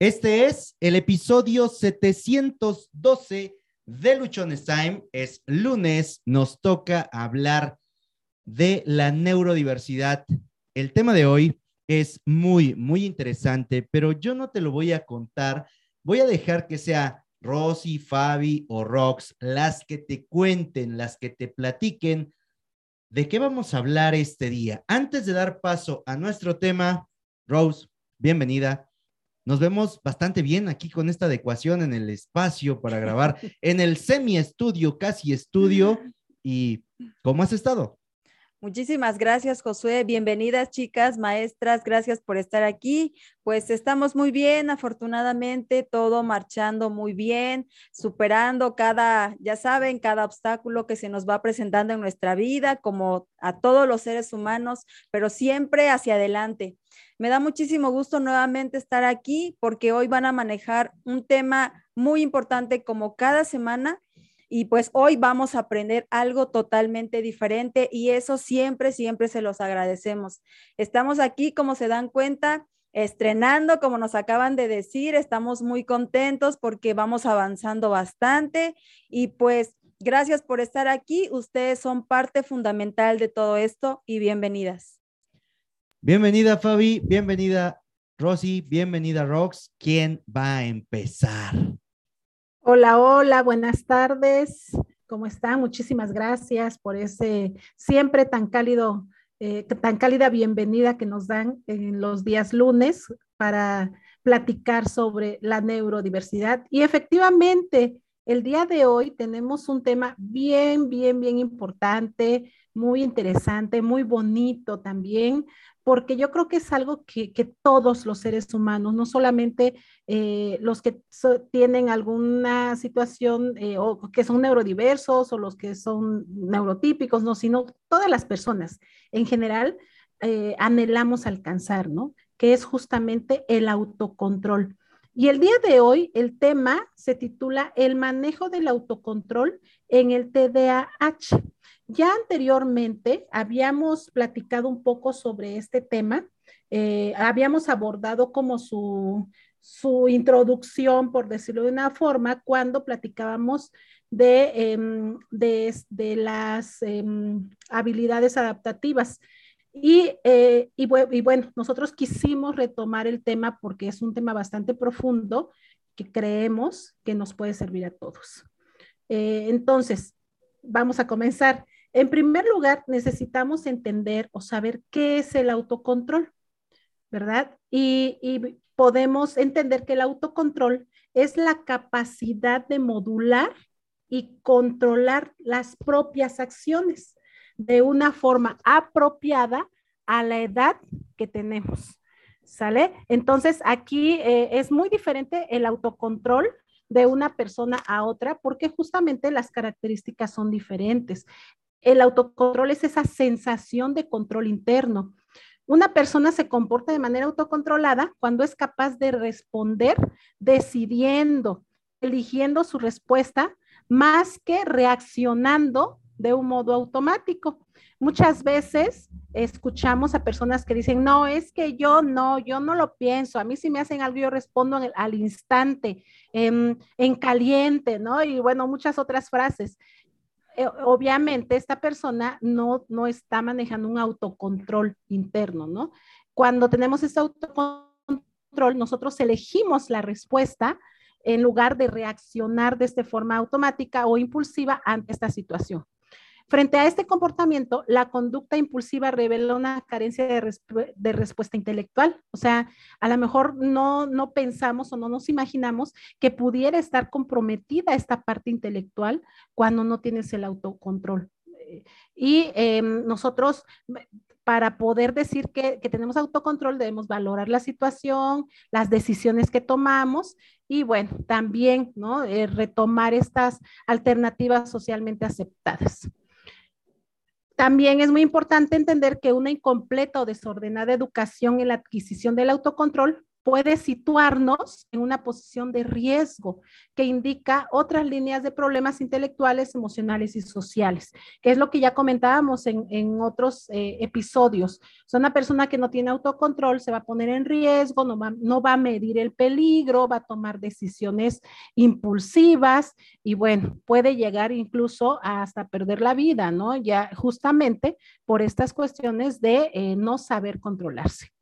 Este es el episodio 712 de Luchones Time. Es lunes, nos toca hablar de la neurodiversidad. El tema de hoy es muy, muy interesante, pero yo no te lo voy a contar. Voy a dejar que sea Rosy, Fabi o Rox las que te cuenten, las que te platiquen de qué vamos a hablar este día. Antes de dar paso a nuestro tema, Rose, bienvenida. Nos vemos bastante bien aquí con esta adecuación en el espacio para grabar en el semi-estudio, casi estudio. ¿Y cómo has estado? Muchísimas gracias, Josué. Bienvenidas, chicas, maestras. Gracias por estar aquí. Pues estamos muy bien, afortunadamente, todo marchando muy bien, superando cada, ya saben, cada obstáculo que se nos va presentando en nuestra vida, como a todos los seres humanos, pero siempre hacia adelante. Me da muchísimo gusto nuevamente estar aquí porque hoy van a manejar un tema muy importante como cada semana y pues hoy vamos a aprender algo totalmente diferente y eso siempre, siempre se los agradecemos. Estamos aquí, como se dan cuenta, estrenando, como nos acaban de decir, estamos muy contentos porque vamos avanzando bastante y pues gracias por estar aquí. Ustedes son parte fundamental de todo esto y bienvenidas. Bienvenida Fabi, bienvenida Rosy, bienvenida Rox. ¿Quién va a empezar? Hola, hola, buenas tardes. ¿Cómo están? Muchísimas gracias por ese siempre tan cálido, eh, tan cálida bienvenida que nos dan en los días lunes para platicar sobre la neurodiversidad. Y efectivamente, el día de hoy tenemos un tema bien, bien, bien importante, muy interesante, muy bonito también, porque yo creo que es algo que, todos los seres humanos, no solamente eh, los que tienen alguna situación eh, o que son neurodiversos o los que son neurotípicos, no, sino todas las personas en general eh, anhelamos alcanzar, ¿no? Que es justamente el autocontrol. Y el día de hoy el tema se titula El manejo del autocontrol en el TDAH. Ya anteriormente habíamos platicado un poco sobre este tema, eh, habíamos abordado como su, introducción, por decirlo de una forma, cuando platicábamos de, em, de, las em, habilidades adaptativas. Y, eh, y, bueno, nosotros quisimos retomar el tema porque es un tema bastante profundo que creemos que nos puede servir a todos. Eh, entonces, vamos a comenzar. En primer lugar, necesitamos entender o saber qué es el autocontrol, ¿verdad? Y, podemos entender que el autocontrol es la capacidad de modular y controlar las propias acciones de una forma apropiada a la edad que tenemos. ¿Sale? Entonces, aquí eh, es muy diferente el autocontrol de una persona a otra porque justamente las características son diferentes. El autocontrol es esa sensación de control interno. Una persona se comporta de manera autocontrolada cuando es capaz de responder decidiendo, eligiendo su respuesta, más que reaccionando de un modo automático. Muchas veces escuchamos a personas que dicen, no, es que yo no, yo no lo pienso, a mí si me hacen algo yo respondo al instante, en, en caliente, ¿no? Y bueno, muchas otras frases. Eh, obviamente esta persona no, no está manejando un autocontrol interno, ¿no? Cuando tenemos ese autocontrol, nosotros elegimos la respuesta en lugar de reaccionar de esta forma automática o impulsiva ante esta situación. Frente a este comportamiento, la conducta impulsiva revela una carencia de, respuesta intelectual. O sea, a lo mejor no, pensamos o no nos imaginamos que pudiera estar comprometida esta parte intelectual cuando no tienes el autocontrol. Y em, nosotros, para poder decir que, tenemos autocontrol, debemos valorar la situación, las decisiones que tomamos y, bueno, también. Eh, retomar estas alternativas socialmente aceptadas. También es muy importante entender que una incompleta o desordenada educación en la adquisición del autocontrol puede situarnos en una posición de riesgo que indica otras líneas de problemas intelectuales, emocionales y sociales, que es lo que ya comentábamos en, otros eh, episodios. Es una persona que no tiene autocontrol, se va a poner en riesgo, no va, no va a medir el peligro, va a tomar decisiones impulsivas y bueno, puede llegar incluso hasta perder la vida, ¿no? Ya justamente por estas cuestiones de eh, no saber controlarse.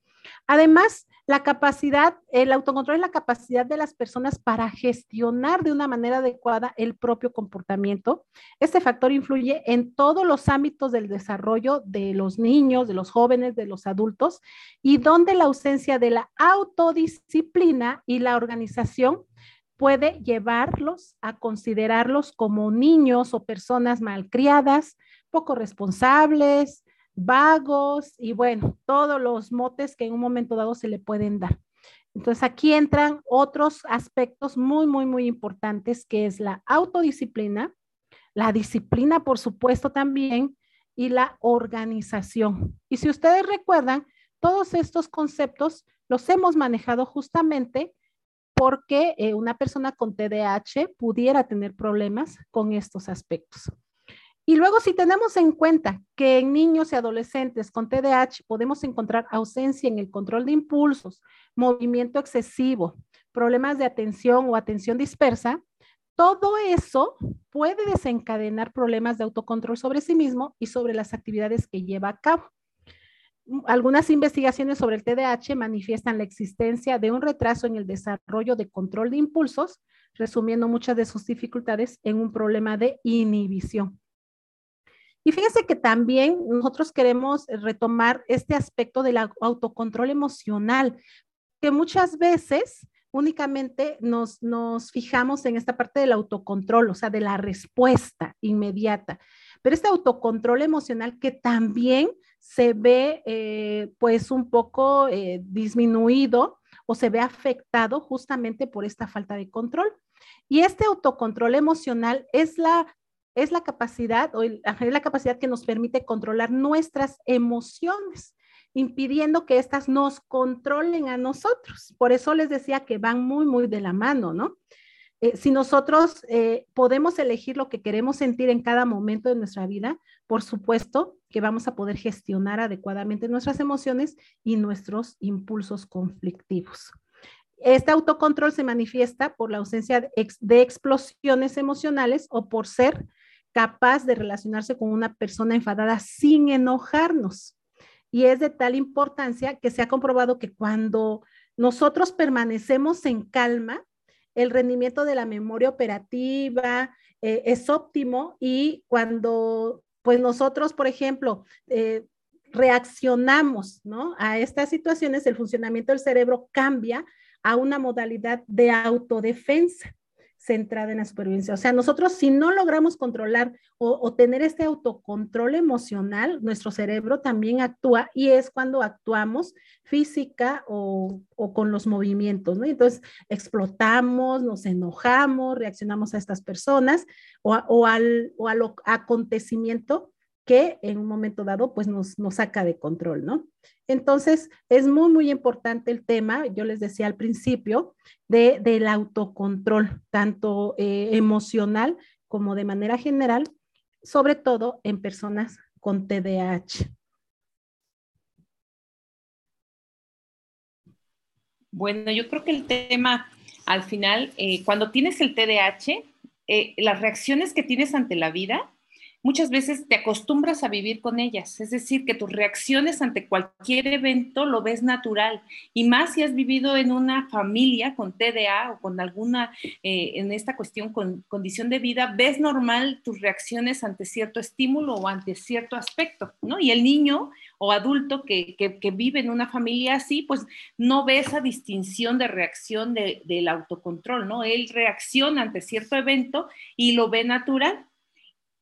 Además, la capacidad, el autocontrol es la capacidad de las personas para gestionar de una manera adecuada el propio comportamiento. Este factor influye en todos los ámbitos del desarrollo de los niños, de los jóvenes, de los adultos, y donde la ausencia de la autodisciplina y la organización puede llevarlos a considerarlos como niños o personas malcriadas, poco responsables, vagos y bueno, todos los motes que en un momento dado se le pueden dar. Entonces aquí entran otros aspectos muy, muy, muy importantes, que es la autodisciplina, la disciplina, por supuesto, también, y la organización. Y si ustedes recuerdan, todos estos conceptos los hemos manejado justamente porque eh, una persona con TDAH pudiera tener problemas con estos aspectos. Y luego, si tenemos en cuenta que en niños y adolescentes con TDAH podemos encontrar ausencia en el control de impulsos, movimiento excesivo, problemas de atención o atención dispersa, todo eso puede desencadenar problemas de autocontrol sobre sí mismo y sobre las actividades que lleva a cabo. Algunas investigaciones sobre el TDAH manifiestan la existencia de un retraso en el desarrollo de control de impulsos, resumiendo muchas de sus dificultades en un problema de inhibición. Y fíjense que también nosotros queremos retomar este aspecto del autocontrol emocional, que muchas veces únicamente nos, nos fijamos en esta parte del autocontrol, o sea, de la respuesta inmediata. Pero este autocontrol emocional que también se ve eh, pues un poco eh, disminuido o se ve afectado justamente por esta falta de control. Y este autocontrol emocional es la es la capacidad o es la capacidad que nos permite controlar nuestras emociones, impidiendo que éstas nos controlen a nosotros. Por eso les decía que van muy, muy de la mano, ¿no? Eh, si nosotros eh, podemos elegir lo que queremos sentir en cada momento de nuestra vida, por supuesto que vamos a poder gestionar adecuadamente nuestras emociones y nuestros impulsos conflictivos. Este autocontrol se manifiesta por la ausencia de explosiones emocionales o por ser capaz de relacionarse con una persona enfadada sin enojarnos. Y es de tal importancia que se ha comprobado que cuando nosotros permanecemos en calma, el rendimiento de la memoria operativa eh, es óptimo y cuando pues nosotros, por ejemplo, eh, reaccionamos ¿no? a estas situaciones, el funcionamiento del cerebro cambia a una modalidad de autodefensa centrada en la supervivencia. O sea, nosotros si no logramos controlar o, tener este autocontrol emocional, nuestro cerebro también actúa y es cuando actuamos física o, con los movimientos, ¿no? Entonces, explotamos, nos enojamos, reaccionamos a estas personas o, o al, o al acontecimiento que en un momento dado pues nos, nos saca de control, ¿no? Entonces, es muy, muy importante el tema, yo les decía al principio, de, del autocontrol, tanto eh, emocional como de manera general, sobre todo en personas con TDAH. Bueno, yo creo que el tema al final, eh, cuando tienes el TDAH, eh, las reacciones que tienes ante la vida muchas veces te acostumbras a vivir con ellas, es decir, que tus reacciones ante cualquier evento lo ves natural y más si has vivido en una familia con TDA o con alguna, eh, en esta cuestión, con condición de vida, ves normal tus reacciones ante cierto estímulo o ante cierto aspecto, ¿no? Y el niño o adulto que, vive en una familia así, pues no ve esa distinción de reacción del autocontrol, ¿no? Él reacciona ante cierto evento y lo ve natural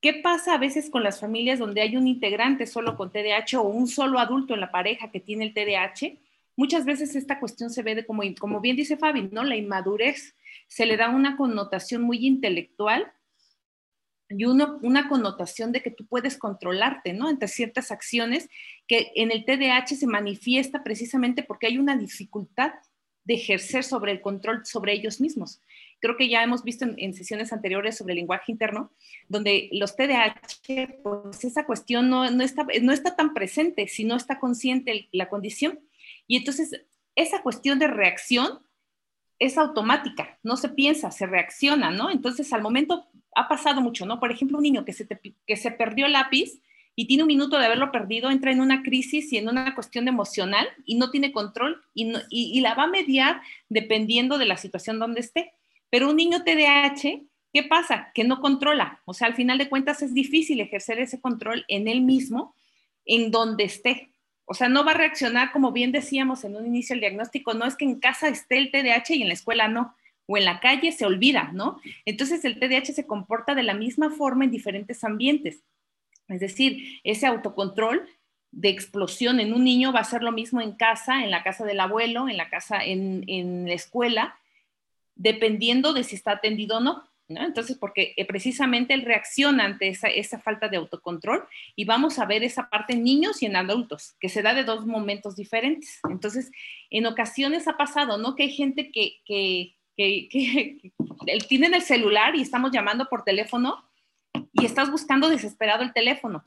¿Qué pasa a veces con las familias donde hay un integrante solo con TDAH o un solo adulto en la pareja que tiene el TDAH? Muchas veces esta cuestión se ve de como, como bien dice Fabi, ¿no? La inmadurez se le da una connotación muy intelectual y una connotación de que tú puedes controlarte, ¿no? Entre ciertas acciones que en el TDAH se manifiesta precisamente porque hay una dificultad de ejercer sobre el control sobre ellos mismos. Creo que ya hemos visto en, sesiones anteriores sobre el lenguaje interno, donde los TDAH, pues esa cuestión no, está, no está tan presente si no está consciente la condición. Y entonces esa cuestión de reacción es automática, no se piensa, se reacciona, ¿no? Entonces al momento ha pasado mucho, ¿no? Por ejemplo, un niño que se, que se perdió el lápiz y tiene un minuto de haberlo perdido, entra en una crisis y en una cuestión emocional y no tiene control y, y la va a mediar dependiendo de la situación donde esté. Pero un niño TDAH, ¿qué pasa? Que no controla. O sea, al final de cuentas es difícil ejercer ese control en él mismo, en donde esté. O sea, no va a reaccionar como bien decíamos en un inicio el diagnóstico, no es que en casa esté el TDAH y en la escuela no, o en la calle se olvida, ¿no? Entonces el TDAH se comporta de la misma forma en diferentes ambientes. Es decir, ese autocontrol de explosión en un niño va a ser lo mismo en casa, en la casa del abuelo, en la casa, en, en la escuela, dependiendo de si está atendido o no. Entonces, porque eh, precisamente él reacciona ante esa, esa, falta de autocontrol y vamos a ver esa parte en niños y en adultos, que se da de dos momentos diferentes. Entonces, en ocasiones ha pasado, ¿no? Que hay gente que, que, que, que, que el celular y estamos llamando por teléfono y estás buscando desesperado el teléfono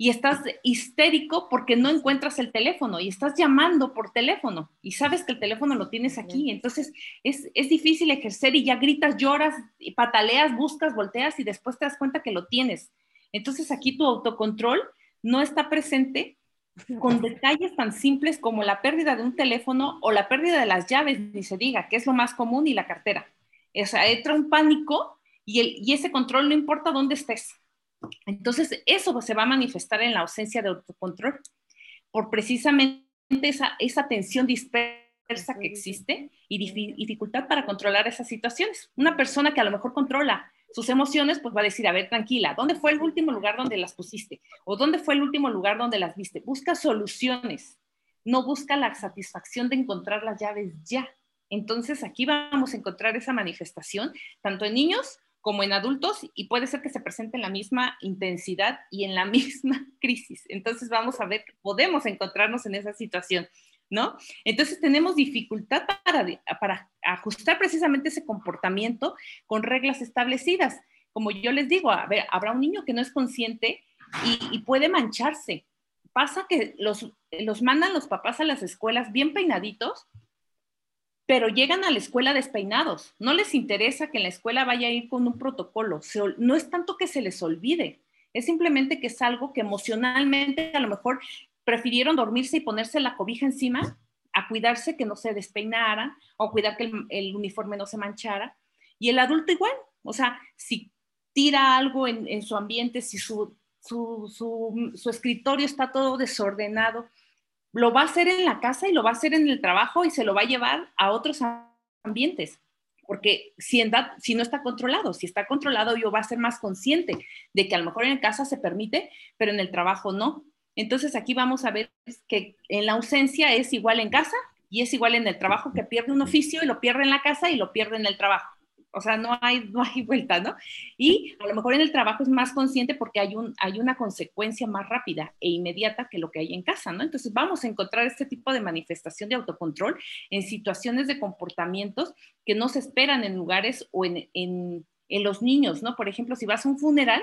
y estás histérico porque no encuentras el teléfono y estás llamando por teléfono y sabes que el teléfono lo tienes aquí. Entonces es, es difícil ejercer y ya gritas, lloras, y pataleas, buscas, volteas y después te das cuenta que lo tienes. Entonces aquí tu autocontrol no está presente con detalles tan simples como la pérdida de un teléfono o la pérdida de las llaves, ni se diga, que es lo más común, y la cartera. O sea, entra un pánico y, el, y ese control no importa dónde estés entonces, eso se va a manifestar en la ausencia de autocontrol por precisamente esa, esa tensión dispersa que existe y dificultad para controlar esas situaciones. Una persona que a lo mejor controla sus emociones, pues va a decir, a ver, tranquila, ¿dónde fue el último lugar donde las pusiste? ¿O dónde fue el último lugar donde las viste? Busca soluciones, no busca la satisfacción de encontrar las llaves ya. Entonces aquí vamos a encontrar esa manifestación, tanto en niños como en adultos y puede ser que se presente en la misma intensidad y en la misma crisis. Entonces vamos a ver, podemos encontrarnos en esa situación, ¿no? Entonces tenemos dificultad para, ajustar precisamente ese comportamiento con reglas establecidas. Como yo les digo, a ver, habrá un niño que no es consciente y, puede mancharse. Pasa que los mandan los papás a las escuelas bien peinaditos pero llegan a la escuela despeinados. No les interesa que en la escuela vaya a ir con un protocolo. no es tanto que se les olvide, es simplemente que es algo que emocionalmente a lo mejor prefirieron dormirse y ponerse la cobija encima a cuidarse que no se despeinara o cuidar que el, uniforme no se manchara. Y el adulto igual, o sea, si tira algo en, su ambiente, si su, su escritorio está todo desordenado, lo va a hacer en la casa y lo va a hacer en el trabajo y se lo va a llevar a otros ambientes. Porque si, si no está controlado, si está controlado, yo va a ser más consciente de que a lo mejor en casa se permite, pero en el trabajo no. Entonces aquí vamos a ver que en la ausencia es igual en casa y es igual en el trabajo, que pierde un oficio y lo pierde en la casa y lo pierde en el trabajo o sea, no hay, no hay vuelta, ¿no? Y a lo mejor en el trabajo es más consciente porque hay, un, hay una consecuencia más rápida e inmediata que lo que hay en casa, ¿no? Entonces vamos a encontrar este tipo de manifestación de autocontrol en situaciones de comportamientos que no se esperan en lugares o en, en, los niños, ¿no? Por ejemplo, si vas a un funeral,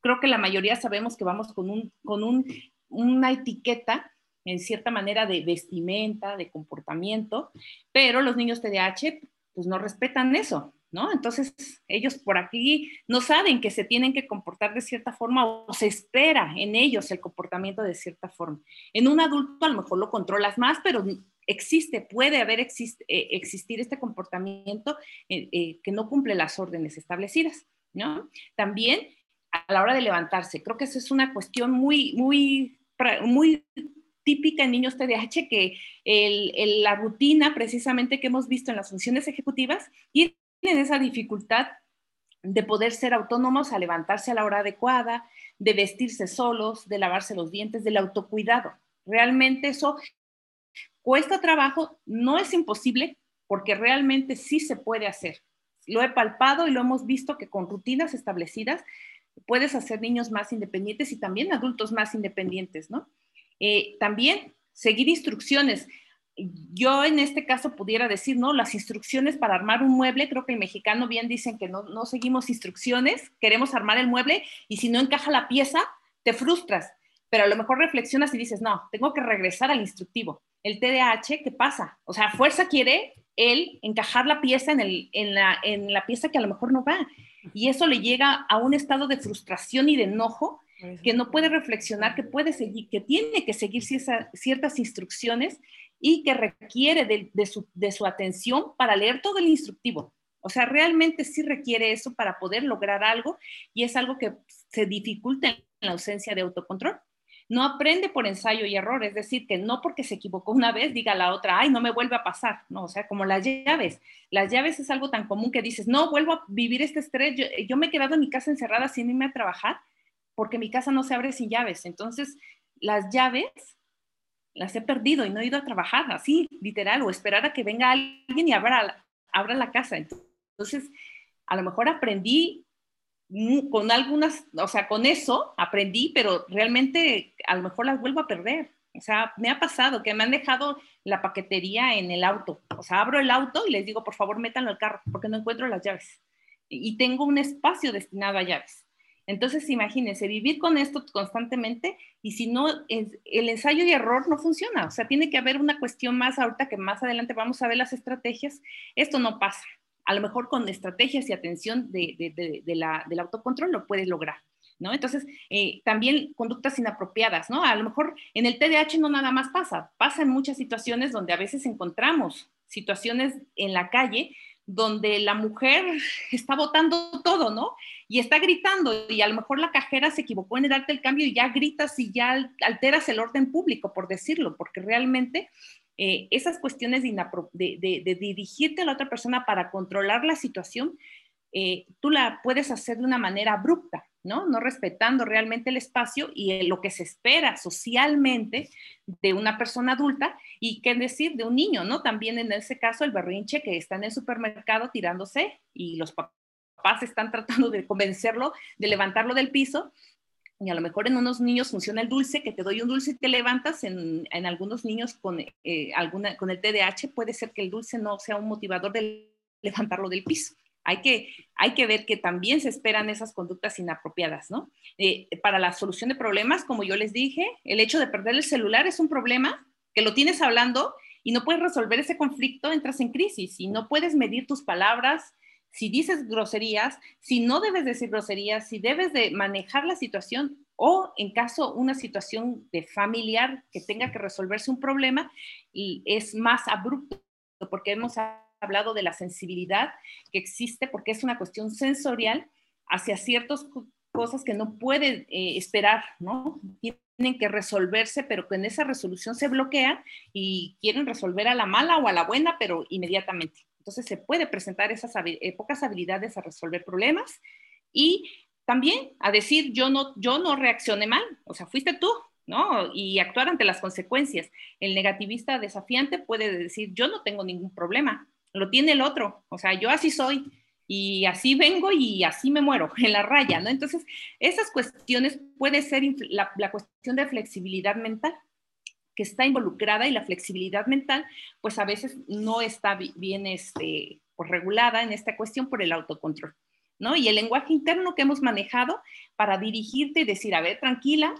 creo que la mayoría sabemos que vamos con, un, con un, una etiqueta en cierta manera de vestimenta, de comportamiento, pero los niños TDAH pues no respetan eso, ¿no? Entonces, ellos por aquí no saben que se tienen que comportar de cierta forma o se espera en ellos el comportamiento de cierta forma. En un adulto a lo mejor lo controlas más, pero existe, puede haber existe, eh, existir este comportamiento eh, eh, que no cumple las órdenes establecidas, ¿no? También a la hora de levantarse, creo que esa es una cuestión muy, muy, muy típica en niños TDAH que la rutina precisamente que hemos visto en las funciones ejecutivas y tienen esa dificultad de poder ser autónomos a levantarse a la hora adecuada, de vestirse solos, de lavarse los dientes, del autocuidado. Realmente eso cuesta trabajo, no es imposible, porque realmente sí se puede hacer. Lo he palpado y lo hemos visto que con rutinas establecidas puedes hacer niños más independientes y también adultos más independientes, ¿no? Eh, también seguir instrucciones yo en este caso pudiera decir, ¿no? Las instrucciones para armar un mueble, creo que el mexicano bien dicen que no, no seguimos instrucciones, queremos armar el mueble y si no encaja la pieza, te frustras, pero a lo mejor reflexionas y dices, no, tengo que regresar al instructivo. El TDAH, ¿qué pasa? O sea, fuerza quiere él encajar la pieza en, el, en, la, en la pieza que a lo mejor no va. Y eso le llega a un estado de frustración y de enojo que no puede reflexionar, que puede seguir, que tiene que seguir ciertas instrucciones y que requiere de, su, de su atención para leer todo el instructivo. O sea, realmente sí requiere eso para poder lograr algo y es algo que se dificulta en la ausencia de autocontrol. No aprende por ensayo y error, es decir, que no porque se equivocó una vez diga la otra, ay, no me vuelve a pasar, no, o sea, como las llaves. Las llaves es algo tan común que dices, no, vuelvo a vivir este estrés, yo, yo me he quedado en mi casa encerrada sin irme a trabajar porque mi casa no se abre sin llaves. Entonces, las llaves las he perdido y no he ido a trabajar, así, literal, o esperar a que venga alguien y abra, abra la casa. Entonces, a lo mejor aprendí con algunas, o sea, con eso aprendí, pero realmente a lo mejor las vuelvo a perder. O sea, me ha pasado que me han dejado la paquetería en el auto. O sea, abro el auto y les digo, por favor, métanlo al carro, porque no encuentro las llaves. Y tengo un espacio destinado a llaves. Entonces, imagínense, vivir con esto constantemente y si no, el ensayo y error no funciona. O sea, tiene que haber una cuestión más ahorita que más adelante vamos a ver las estrategias. Esto no pasa. A lo mejor con estrategias y atención de, la, del autocontrol lo puedes lograr. ¿No? Entonces, eh, también conductas inapropiadas, ¿no? A lo mejor en el TDAH no nada más pasa, pasa en muchas situaciones donde a veces encontramos situaciones en la calle donde la mujer está botando todo, ¿no? Y está gritando y a lo mejor la cajera se equivocó en darte el cambio y ya gritas y ya alteras el orden público, por decirlo, porque realmente eh, esas cuestiones de, dirigirte a la otra persona para controlar la situación, eh, tú la puedes hacer de una manera abrupta, ¿no? No respetando realmente el espacio y lo que se espera socialmente de una persona adulta y qué decir de un niño, ¿no? También en ese caso el berrinche que está en el supermercado tirándose y los papás están tratando de convencerlo de levantarlo del piso y a lo mejor en unos niños funciona el dulce, que te doy un dulce y te levantas, en, algunos niños con, eh, alguna, con el TDAH puede ser que el dulce no sea un motivador de levantarlo del piso. Hay que, hay que ver que también se esperan esas conductas inapropiadas, ¿no? Eh, para la solución de problemas, como yo les dije, el hecho de perder el celular es un problema que lo tienes hablando y no puedes resolver ese conflicto, entras en crisis y no puedes medir tus palabras, si dices groserías, si no debes decir groserías, si debes de manejar la situación o en caso una situación de familiar que tenga que resolverse un problema y es más abrupto porque hemos hablado de la sensibilidad que existe porque es una cuestión sensorial hacia ciertas cosas que no pueden eh, esperar, ¿no? Tienen que resolverse, pero que en esa resolución se bloquea y quieren resolver a la mala o a la buena, pero inmediatamente. Entonces se puede presentar esas eh, pocas habilidades a resolver problemas y también a decir yo no, yo no reaccioné mal, o sea, fuiste tú, ¿no? Y actuar ante las consecuencias. El negativista desafiante puede decir yo no tengo ningún problema, lo tiene el otro, o sea, yo así soy y así vengo y así me muero en la raya, ¿no? Entonces, esas cuestiones puede ser la, cuestión de flexibilidad mental que está involucrada y la flexibilidad mental, pues a veces no está bien este, pues, regulada en esta cuestión por el autocontrol, ¿no? Y el lenguaje interno que hemos manejado para dirigirte y decir, a ver, tranquila,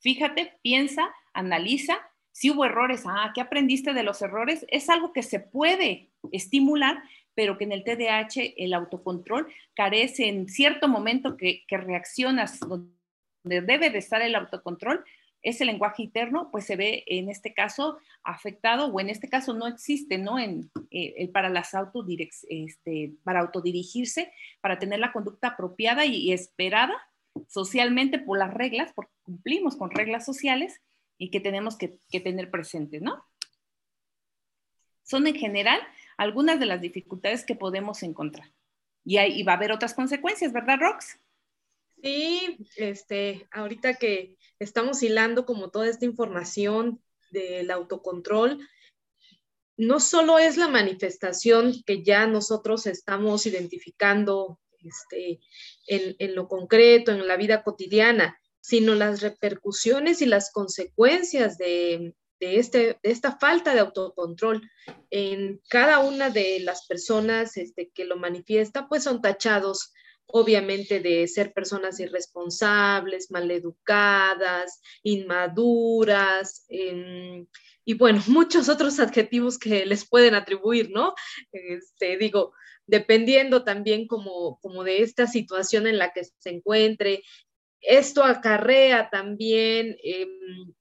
fíjate, piensa, analiza si hubo errores, ah, ¿qué aprendiste de los errores? Es algo que se puede estimular, pero que en el TDAH el autocontrol carece en cierto momento que, reaccionas donde debe de estar el autocontrol, ese lenguaje interno, pues se ve en este caso afectado o en este caso no existe, ¿no? En, eh, para las este, para autodirigirse, para tener la conducta apropiada y esperada socialmente por las reglas, porque cumplimos con reglas sociales, y que tenemos que, tener presentes, ¿no? Son en general algunas de las dificultades que podemos encontrar. Y, ahí va a haber otras consecuencias, ¿verdad, Rox? Sí, este, ahorita que estamos hilando como toda esta información del autocontrol, no solo es la manifestación que ya nosotros estamos identificando este, en, lo concreto, en la vida cotidiana, sino las repercusiones y las consecuencias de, de, este, de esta falta de autocontrol en cada una de las personas este, que lo manifiesta, pues son tachados obviamente de ser personas irresponsables, maleducadas, inmaduras, em, y bueno, muchos otros adjetivos que les pueden atribuir, ¿no? Este, digo, dependiendo también como, como de esta situación en la que se encuentre. Esto acarrea también em,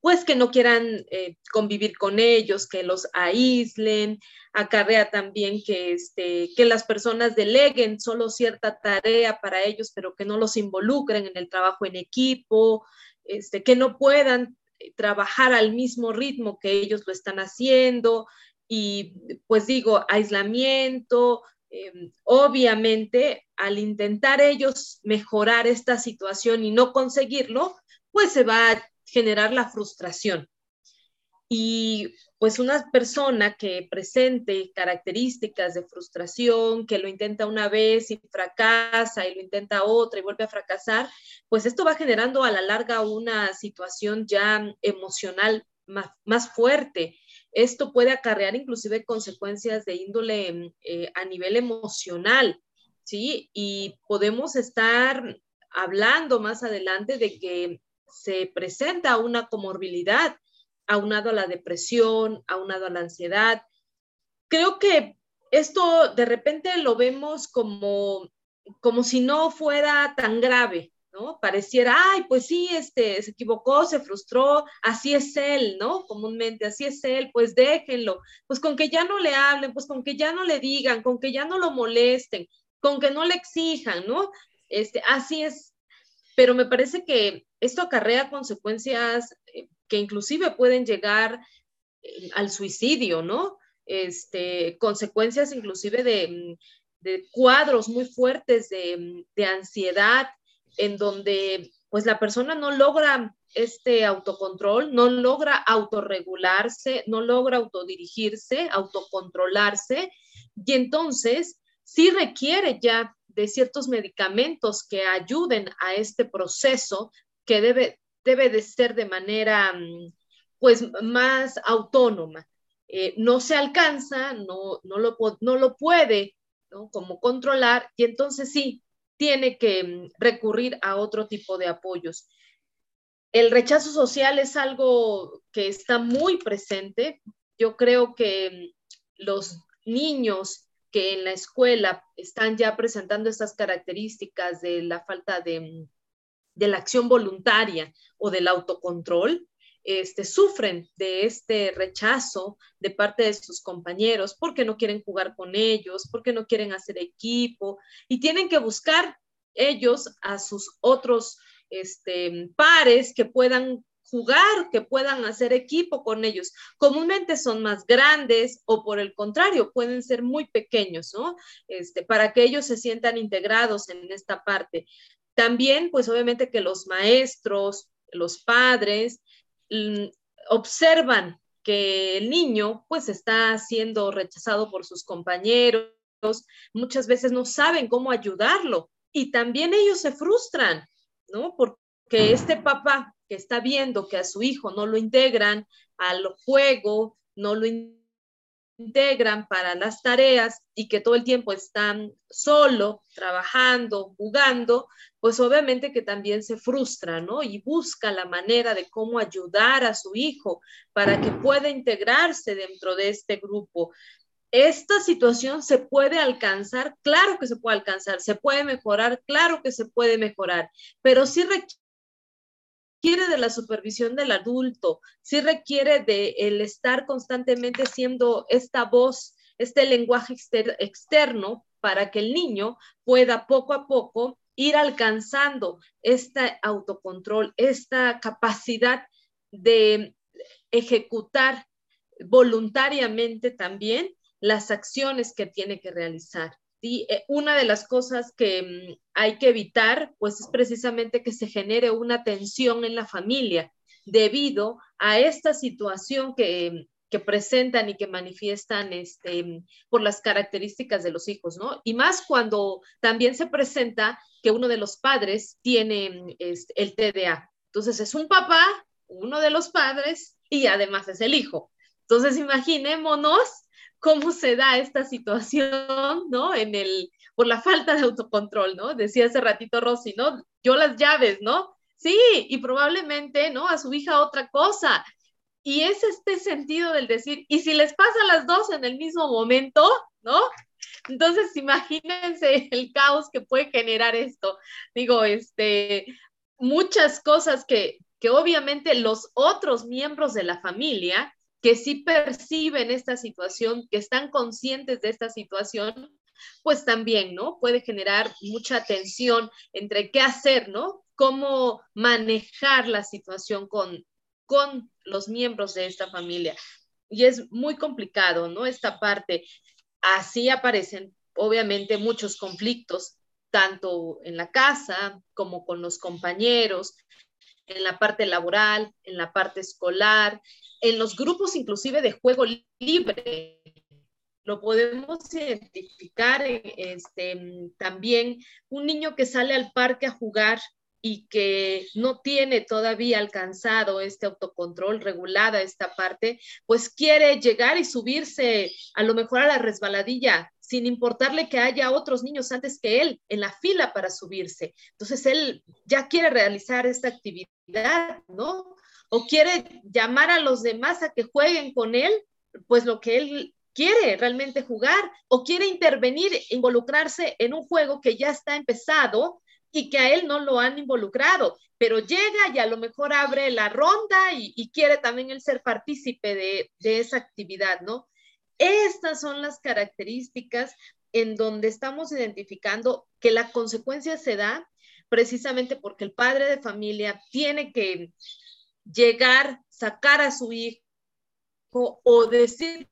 pues que no quieran eh, convivir con ellos, que los aíslen, acarrea también que, este, que las personas deleguen solo cierta tarea para ellos, pero que no los involucren en el trabajo en equipo, este, que no puedan eh, trabajar al mismo ritmo que ellos lo están haciendo. Y pues digo, aislamiento, em, obviamente al intentar ellos mejorar esta situación y no conseguirlo, pues se va a generar la frustración. Y pues una persona que presente características de frustración, que lo intenta una vez y fracasa y lo intenta otra y vuelve a fracasar, pues esto va generando a la larga una situación ya emocional más, fuerte. Esto puede acarrear inclusive consecuencias de índole eh, a nivel emocional, ¿sí? Y podemos estar hablando más adelante de que se presenta una comorbilidad aunado a la depresión, aunado a la ansiedad. Creo que esto de repente lo vemos como, como si no fuera tan grave, Pareciera, ay, pues sí, este, se equivocó, se frustró, así es él, ¿no? Comúnmente, así es él, pues déjenlo, pues con que ya no le hablen, pues con que ya no le digan, con que ya no lo molesten, con que no le exijan, ¿no? Este, así es. Pero me parece que esto acarrea consecuencias eh, que inclusive pueden llegar eh, al suicidio, ¿no? Este, consecuencias inclusive de, mm, cuadros muy fuertes mm, de, ansiedad, en donde pues la persona no logra este autocontrol, no logra autorregularse, no logra autodirigirse, autocontrolarse, y entonces sí requiere ya de ciertos medicamentos que ayuden a este proceso que debe, debe de ser de manera mm, pues más autónoma. Eh, no se alcanza, no, no, lo, no lo puede ¿no? como controlar y entonces sí, tiene que mm, recurrir a otro tipo de apoyos. El rechazo social es algo que está muy presente. Yo creo que mm, los niños que en la escuela están ya presentando estas características de la falta de, de la acción voluntaria o del autocontrol, este, sufren de este rechazo de parte de sus compañeros porque no quieren jugar con ellos, porque no quieren hacer equipo y tienen que buscar ellos a sus otros este, pares que puedan jugar, que puedan hacer equipo con ellos. Comúnmente son más grandes o por el contrario, pueden ser muy pequeños, ¿no? Este, para que ellos se sientan integrados en esta parte. También, pues obviamente que los maestros, los padres, observan que el niño pues está siendo rechazado por sus compañeros, muchas veces no saben cómo ayudarlo y también ellos se frustran, ¿no? Porque este papá que está viendo que a su hijo no lo integran al juego, no lo integran para las tareas y que todo el tiempo están solo, trabajando, jugando, pues obviamente que también se frustra, ¿no? Y busca la manera de cómo ayudar a su hijo para que pueda integrarse dentro de este grupo. Esta situación se puede alcanzar, claro que se puede alcanzar, se puede mejorar, claro que se puede mejorar, pero sí requiere de la supervisión del adulto, sí requiere de el estar constantemente siendo esta voz, este lenguaje externo para que el niño pueda poco a poco ir alcanzando este autocontrol, esta capacidad de ejecutar voluntariamente también las acciones que tiene que realizar. Y eh, una de las cosas que mm, hay que evitar, pues es precisamente que se genere una tensión en la familia debido a esta situación que, que presentan y que manifiestan este, por las características de los hijos, ¿no? Y más cuando también se presenta que uno de los padres tiene este, el TDA. Entonces es un papá, uno de los padres, y además es el hijo. Entonces, imaginémonos cómo se da esta situación, ¿no? En el, por la falta de autocontrol, ¿no? Decía hace ratito Rosy, ¿no? Yo las llaves, ¿no? Sí, y probablemente, ¿no? A su hija otra cosa. Y es este sentido del decir, y si les pasa a las dos en el mismo momento, ¿no? Entonces, imagínense el caos que puede generar esto. Digo, este, muchas cosas que, que obviamente los otros miembros de la familia que sí perciben esta situación, que están conscientes de esta situación, pues también, ¿no? Puede generar mucha tensión entre qué hacer, ¿no? Cómo manejar la situación con, con los miembros de esta familia. Y es muy complicado, ¿no? Esta parte. Así aparecen, obviamente, muchos conflictos, tanto en la casa como con los compañeros, en la parte laboral, en la parte escolar, en los grupos inclusive de juego libre. Lo podemos identificar este, también un niño que sale al parque a jugar y que no tiene todavía alcanzado este autocontrol, regulada esta parte, pues quiere llegar y subirse a lo mejor a la resbaladilla, sin importarle que haya otros niños antes que él en la fila para subirse. Entonces él ya quiere realizar esta actividad, ¿no? O quiere llamar a los demás a que jueguen con él, pues lo que él quiere realmente jugar, o quiere intervenir, involucrarse en un juego que ya está empezado y que a él no lo han involucrado, pero llega y a lo mejor abre la ronda y, quiere también él ser partícipe de, de esa actividad, ¿no? Estas son las características en donde estamos identificando que la consecuencia se da precisamente porque el padre de familia tiene que llegar, sacar a su hijo o decirle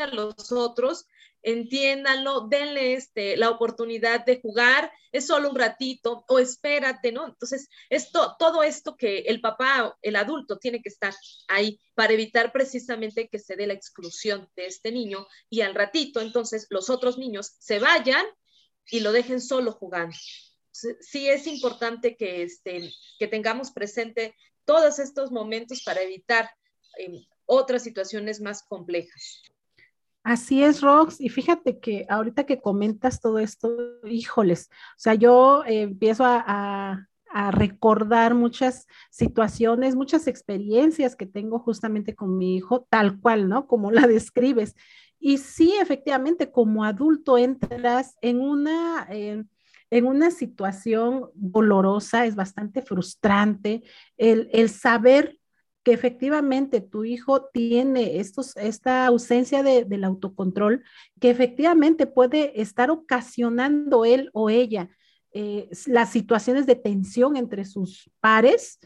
a los otros entiéndanlo, denle este, la oportunidad de jugar, es solo un ratito o espérate, ¿no? Entonces, esto, todo esto que el papá, el adulto tiene que estar ahí para evitar precisamente que se dé la exclusión de este niño y al ratito, entonces, los otros niños se vayan y lo dejen solo jugando. Sí es importante que, este, que tengamos presente todos estos momentos para evitar eh, otras situaciones más complejas. Así es, Rox. Y fíjate que ahorita que comentas todo esto, híjoles, o sea, yo eh, empiezo a, recordar muchas situaciones, muchas experiencias que tengo justamente con mi hijo, tal cual, ¿no? Como la describes. Y sí, efectivamente, como adulto entras en una... en una situación dolorosa, es bastante frustrante el, el saber que efectivamente tu hijo tiene estos, esta ausencia de, del autocontrol, que efectivamente puede estar ocasionando él o ella eh, las situaciones de tensión entre sus pares,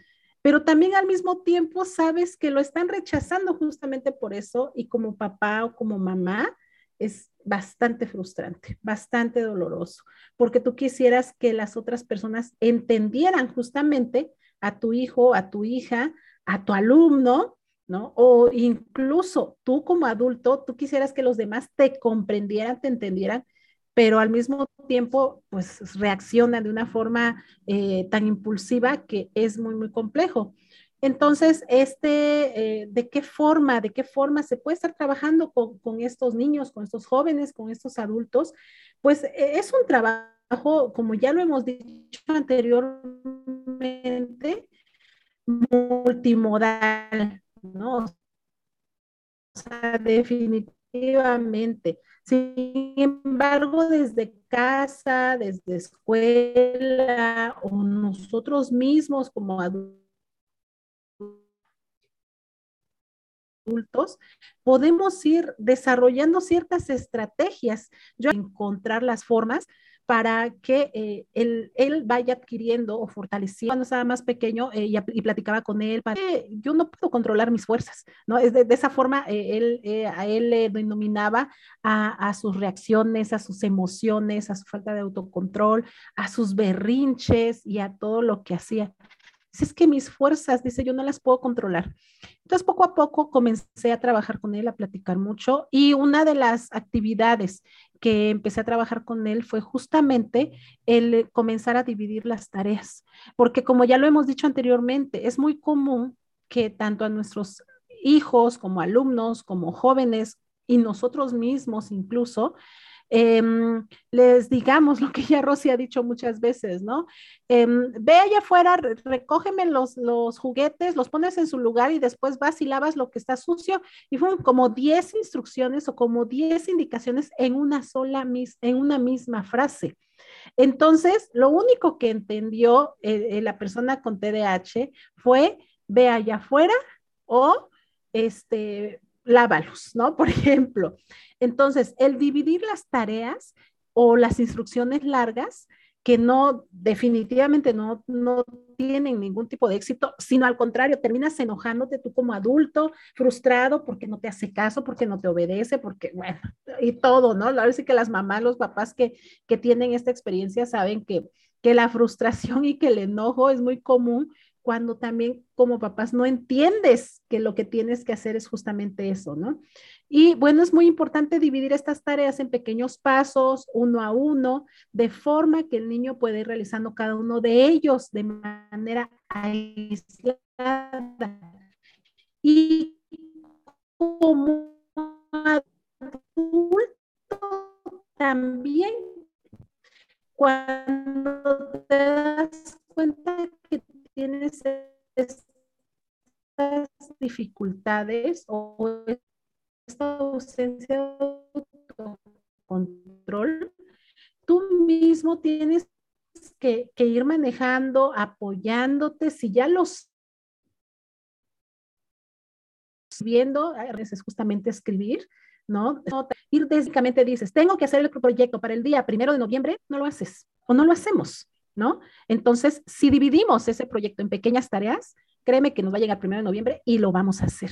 pero también al mismo tiempo sabes que lo están rechazando justamente por eso y como papá o como mamá es bastante frustrante, bastante doloroso, porque tú quisieras que las otras personas entendieran justamente a tu hijo, a tu hija, a tu alumno, ¿no? O incluso tú como adulto, tú quisieras que los demás te comprendieran, te entendieran, pero al mismo tiempo, pues reaccionan de una forma eh, tan impulsiva que es muy, muy complejo. Entonces, este, eh, ¿de qué forma, de qué forma se puede estar trabajando con, estos niños, con estos jóvenes, con estos adultos? Pues e, es un trabajo, como ya lo hemos dicho anteriormente, multimodal, ¿no? Definitivamente. Sin embargo, desde casa, desde escuela o nosotros mismos como adultos, podemos ir desarrollando ciertas estrategias, yo encontrar las formas para que eh, él, vaya adquiriendo o fortaleciendo. Cuando estaba más pequeño eh, y, platicaba con él, para, yo no puedo controlar mis fuerzas, ¿no? Es de, esa forma, eh, él, a él le denominaba a, sus reacciones, a sus emociones, a su falta de autocontrol, a sus berrinches y a todo lo que hacía. Es que mis fuerzas, dice, yo no las puedo controlar. Entonces, poco a poco comencé a trabajar con él, a platicar mucho y una de las actividades que empecé a trabajar con él fue justamente el comenzar a dividir las tareas, porque como ya lo hemos dicho anteriormente, es muy común que tanto a nuestros hijos, como alumnos, como jóvenes y nosotros mismos incluso, Em, les digamos lo que ya Rosy ha dicho muchas veces, ¿no? Em, ve allá afuera, recógeme los, los juguetes, los pones en su lugar y después vas y lavas lo que está sucio. Y fueron como 10 instrucciones o como 10 indicaciones en una sola, en una misma frase. Entonces, lo único que entendió eh, eh, la persona con TDAH fue ve allá afuera o este, lávalos, ¿no? Por ejemplo. Entonces, el dividir las tareas o las instrucciones largas que no, definitivamente no, no tienen ningún tipo de éxito, sino al contrario, terminas enojándote tú como adulto, frustrado porque no te hace caso, porque no te obedece, porque, bueno, y todo, ¿no? A veces que las mamás, los papás que, que tienen esta experiencia saben que, que la frustración y que el enojo es muy común cuando también como papás no entiendes que lo que tienes que hacer es justamente eso, ¿no? Y bueno, es muy importante dividir estas tareas en pequeños pasos, uno a uno, de forma que el niño puede ir realizando cada uno de ellos de manera aislada. Y como adulto también, cuando te das cuenta que tienes estas dificultades o esta ausencia de control, tú mismo tienes que, ir manejando, apoyándote, si ya los viendo, es justamente escribir, ¿no? Ir básicamente dices, tengo que hacer el proyecto para el día primero de noviembre, no lo haces o no lo hacemos. ¿No? Entonces, si dividimos ese proyecto en pequeñas tareas, créeme que nos va a llegar primero de noviembre y lo vamos a hacer.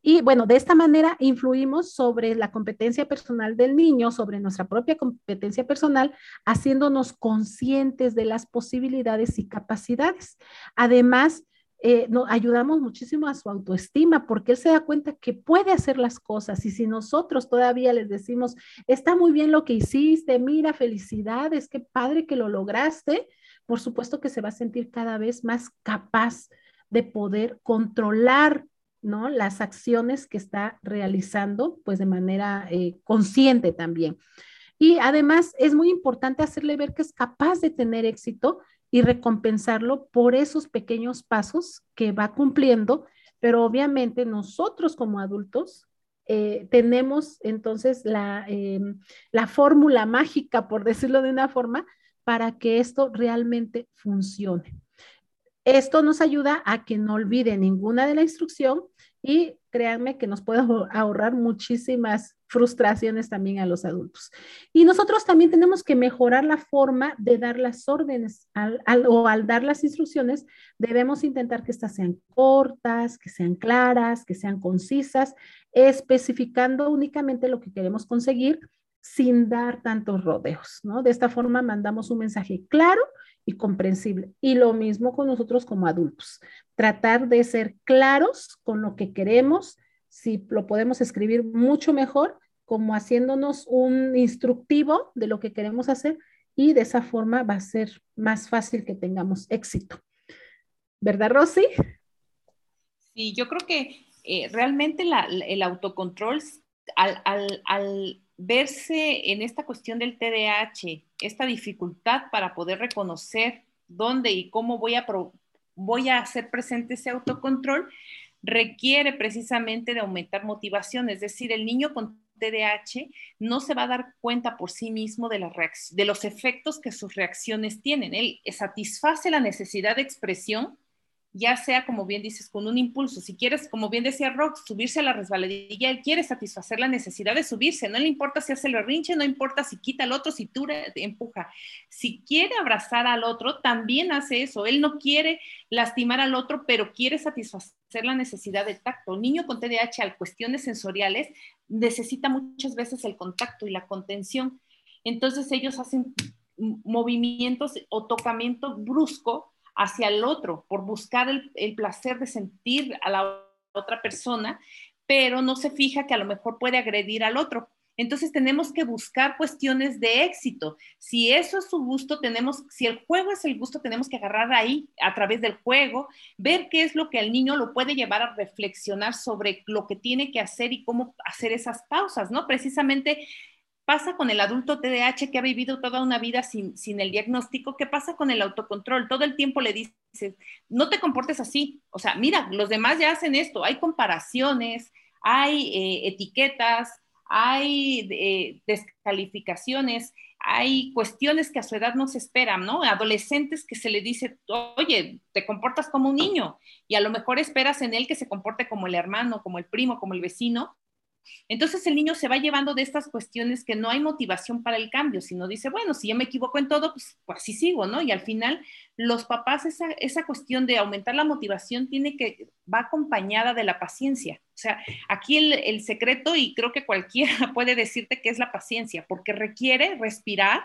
Y bueno, de esta manera influimos sobre la competencia personal del niño, sobre nuestra propia competencia personal, haciéndonos conscientes de las posibilidades y capacidades. Además, eh, ayudamos muchísimo a su autoestima porque él se da cuenta que puede hacer las cosas y si nosotros todavía les decimos, está muy bien lo que hiciste, mira, felicidades, qué padre que lo lograste, por supuesto que se va a sentir cada vez más capaz de poder controlar ¿no? las acciones que está realizando, pues de manera eh, consciente también. Y además es muy importante hacerle ver que es capaz de tener éxito y recompensarlo por esos pequeños pasos que va cumpliendo, pero obviamente nosotros como adultos eh, tenemos entonces la, em, la fórmula mágica, por decirlo de una forma, para que esto realmente funcione. Esto nos ayuda a que no olvide ninguna de la instrucción y créanme que nos puede ahorrar muchísimas frustraciones también a los adultos. Y nosotros también tenemos que mejorar la forma de dar las órdenes o al dar las instrucciones, debemos intentar que estas sean cortas, que sean claras, que sean concisas, especificando únicamente lo que queremos conseguir sin dar tantos rodeos, ¿no? De esta forma mandamos un mensaje claro y comprensible. Y lo mismo con nosotros como adultos. Tratar de ser claros con lo que queremos, si lo podemos escribir mucho mejor, como haciéndonos un instructivo de lo que queremos hacer y de esa forma va a ser más fácil que tengamos éxito. ¿Verdad, Rosy? Sí, yo creo que eh, realmente el autocontrol, al, al verse en esta cuestión del TDAH, esta dificultad para poder reconocer dónde y cómo voy a, voy a hacer presente ese autocontrol, requiere precisamente de aumentar motivación, es decir, el niño con TDAH no se va a dar cuenta por sí mismo de, de los efectos que sus reacciones tienen. Él satisface la necesidad de expresión ya sea, como bien dices, con un impulso. Si quieres, como bien decía Rox, subirse a la resbaladilla, él quiere satisfacer la necesidad de subirse. No le importa si hace el rinche, no importa si quita al otro, si tú empuja. Si quiere abrazar al otro, también hace eso. Él no quiere lastimar al otro, pero quiere satisfacer la necesidad de tacto. Un niño con TDAH, al cuestiones sensoriales, necesita muchas veces el contacto y la contención. Entonces ellos hacen movimientos o tocamiento brusco hacia el otro, por buscar el, placer de sentir a la otra persona, pero no se fija que a lo mejor puede agredir al otro. Entonces tenemos que buscar cuestiones de éxito. Si eso es su gusto, tenemos, si el juego es el gusto, tenemos que agarrar ahí a través del juego, ver qué es lo que al niño lo puede llevar a reflexionar sobre lo que tiene que hacer y cómo hacer esas pausas, ¿no? Precisamente pasa con el adulto TDAH que ha vivido toda una vida sin, el diagnóstico? ¿Qué pasa con el autocontrol? Todo el tiempo le dices, no te comportes así. O sea, mira, los demás ya hacen esto. Hay comparaciones, hay eh, etiquetas, hay eh, descalificaciones, hay cuestiones que a su edad no se esperan, ¿no? Adolescentes que se le dice, oye, te comportas como un niño y a lo mejor esperas en él que se comporte como el hermano, como el primo, como el vecino, entonces el niño se va llevando de estas cuestiones que no hay motivación para el cambio, sino dice, bueno, si yo me equivoco en todo, pues, pues así sigo, ¿no? Y al final los papás, esa, esa cuestión de aumentar la motivación tiene que, va acompañada de la paciencia. O sea, aquí el, el secreto, y creo que cualquiera puede decirte que es la paciencia, porque requiere respirar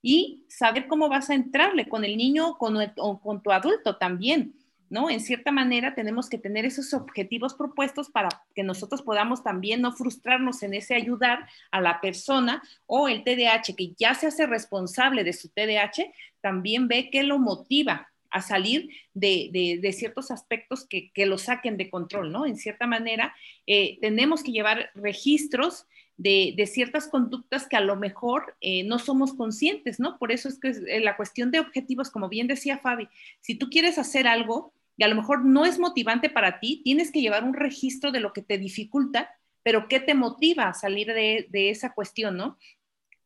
y saber cómo vas a entrarle con el niño con, o con tu adulto también ¿no? En cierta manera tenemos que tener esos objetivos propuestos para que nosotros podamos también no frustrarnos en ese ayudar a la persona o el TDAH que ya se hace responsable de su TDAH, también ve que lo motiva a salir de, ciertos aspectos que, lo saquen de control, ¿no? En cierta manera, eh, tenemos que llevar registros de, ciertas conductas que a lo mejor eh, no somos conscientes, ¿no? Por eso es que eh, la cuestión de objetivos, como bien decía Fabi, si tú quieres hacer algo, y a lo mejor no es motivante para ti, tienes que llevar un registro de lo que te dificulta, pero qué te motiva a salir de, esa cuestión, ¿no?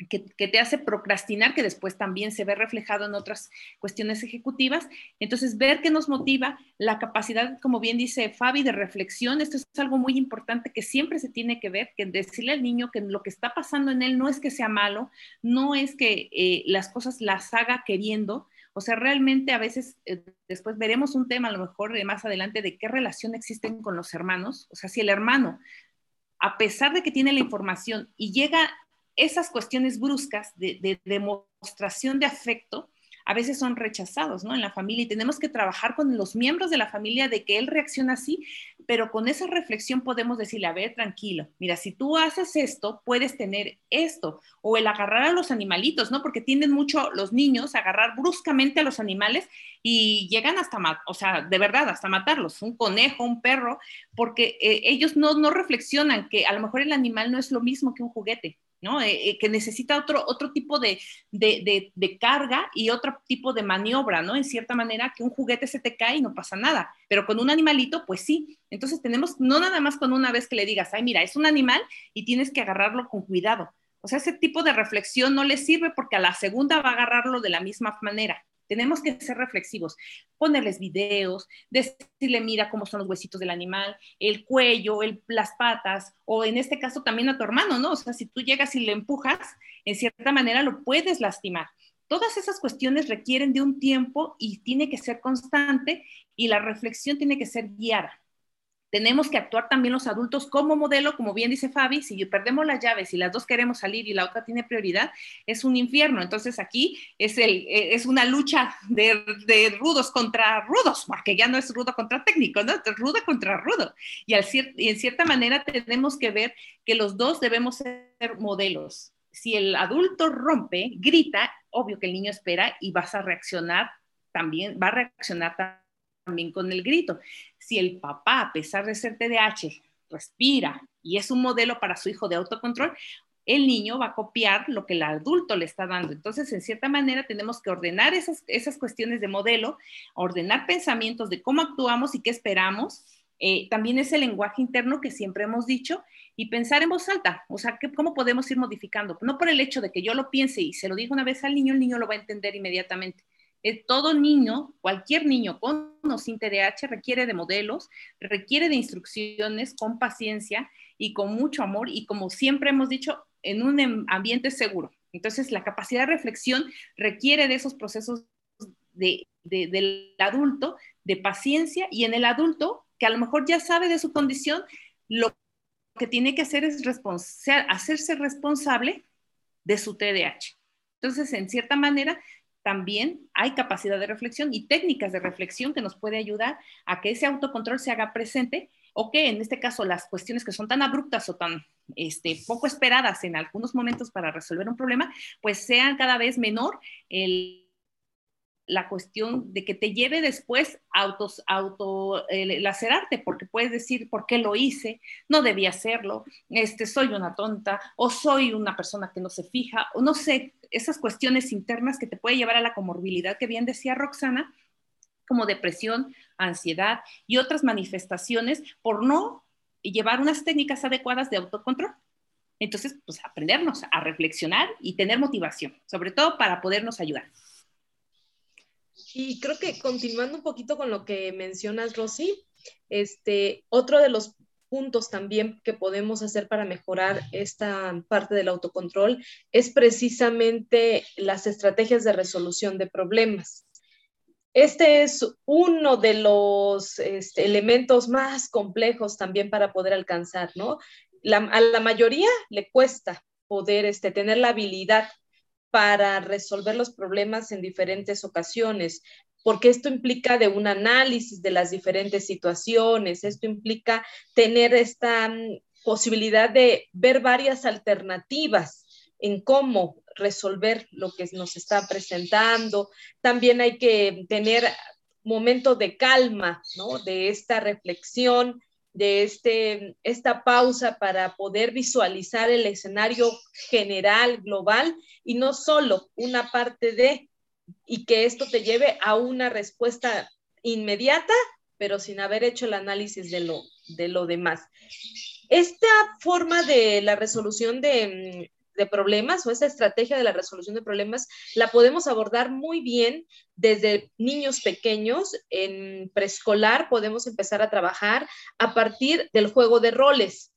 Que, te hace procrastinar, que después también se ve reflejado en otras cuestiones ejecutivas. Entonces, ver qué nos motiva, la capacidad, como bien dice Fabi, de reflexión, esto es algo muy importante que siempre se tiene que ver, que decirle al niño que lo que está pasando en él no es que sea malo, no es que eh, las cosas las haga queriendo, o sea, realmente a veces, eh, después veremos un tema a lo mejor más adelante de qué relación existen con los hermanos. O sea, si el hermano, a pesar de que tiene la información y llega esas cuestiones bruscas de demostración de afecto, a veces son rechazados, ¿no? En la familia y tenemos que trabajar con los miembros de la familia de que él reacciona así, pero con esa reflexión podemos decirle, a ver, tranquilo, mira, si tú haces esto, puedes tener esto, o el agarrar a los animalitos, ¿no? Porque tienden mucho los niños a agarrar bruscamente a los animales y llegan hasta, o sea, de verdad, hasta matarlos, un conejo, un perro, porque eh, ellos no, no reflexionan que a lo mejor el animal no es lo mismo que un juguete, ¿no? Eh, eh, que necesita otro, otro tipo de, carga y otro tipo de maniobra, ¿no? En cierta manera, que un juguete se te cae y no pasa nada, pero con un animalito, pues sí. Entonces tenemos, no nada más con una vez que le digas, ay, mira, es un animal y tienes que agarrarlo con cuidado. O sea, ese tipo de reflexión no le sirve porque a la segunda va a agarrarlo de la misma manera. Tenemos que ser reflexivos, ponerles videos, decirle, mira cómo son los huesitos del animal, el cuello, las patas, o en este caso también a tu hermano, ¿no? O sea, si tú llegas y le empujas, en cierta manera lo puedes lastimar. Todas esas cuestiones requieren de un tiempo y tiene que ser constante y la reflexión tiene que ser guiada tenemos que actuar también los adultos como modelo, como bien dice Fabi, si perdemos las llaves y las dos queremos salir y la otra tiene prioridad, es un infierno. Entonces aquí es, eh, una lucha de, rudos contra rudos, porque ya no es rudo contra técnico, ¿no? Es rudo contra rudo. Y, al y en cierta manera tenemos que ver que los dos debemos ser modelos. Si el adulto rompe, grita, obvio que el niño espera y vas a reaccionar también, va a reaccionar también con el grito si el papá, a pesar de ser TDAH, respira y es un modelo para su hijo de autocontrol, el niño va a copiar lo que el adulto le está dando. Entonces, en cierta manera, tenemos que ordenar esas, esas cuestiones de modelo, ordenar pensamientos de cómo actuamos y qué esperamos. Eh, también es el lenguaje interno que siempre hemos dicho y pensar en voz alta, o sea, ¿cómo podemos ir modificando? No por el hecho de que yo lo piense y se lo diga una vez al niño, el niño lo va a entender inmediatamente, eh, todo niño, cualquier niño con o sin TDAH requiere de modelos, requiere de instrucciones con paciencia y con mucho amor y como siempre hemos dicho, en un em, ambiente seguro. Entonces, la capacidad de reflexión requiere de esos procesos del adulto, de paciencia y en el adulto, que a lo mejor ya sabe de su condición, lo que tiene que hacer es hacerse responsable de su TDAH. Entonces, en cierta manera, también hay capacidad de reflexión y técnicas de reflexión que nos puede ayudar a que ese autocontrol se haga presente o que en este caso las cuestiones que son tan abruptas o tan este, poco esperadas en algunos momentos para resolver un problema, pues sean cada vez menor el la cuestión de que te lleve después a autos, auto eh, porque puedes decir por qué lo hice, no debía hacerlo, este, soy una tonta, o soy una persona que no se fija, o no sé, esas cuestiones internas que te puede llevar a la comorbilidad que bien decía Roxana, como depresión, ansiedad y otras manifestaciones por no llevar unas técnicas adecuadas de autocontrol. Entonces, pues aprendernos a reflexionar y tener motivación, sobre todo para podernos ayudar. Y creo que continuando un poquito con lo que mencionas, Rosy, este, otro de los puntos también que podemos hacer para mejorar esta parte del autocontrol es precisamente las estrategias de resolución de problemas. Este es uno de los este, elementos más complejos también para poder alcanzar, ¿no? a la mayoría le cuesta poder este, tener la habilidad para resolver los problemas en diferentes ocasiones, porque esto implica de un análisis de las diferentes situaciones, esto implica tener esta mm, posibilidad de ver varias alternativas en cómo resolver lo que nos está presentando. También hay que tener momentos de calma, ¿no? De esta reflexión, de este, esta pausa para poder visualizar el escenario general, global, y no solo una parte de, y que esto te lleve a una respuesta inmediata, pero sin haber hecho el análisis de lo, de lo demás. Esta forma de la resolución de, de problemas o esa estrategia de la resolución de problemas la podemos abordar muy bien desde niños pequeños. En preescolar podemos empezar a trabajar a partir del juego de roles.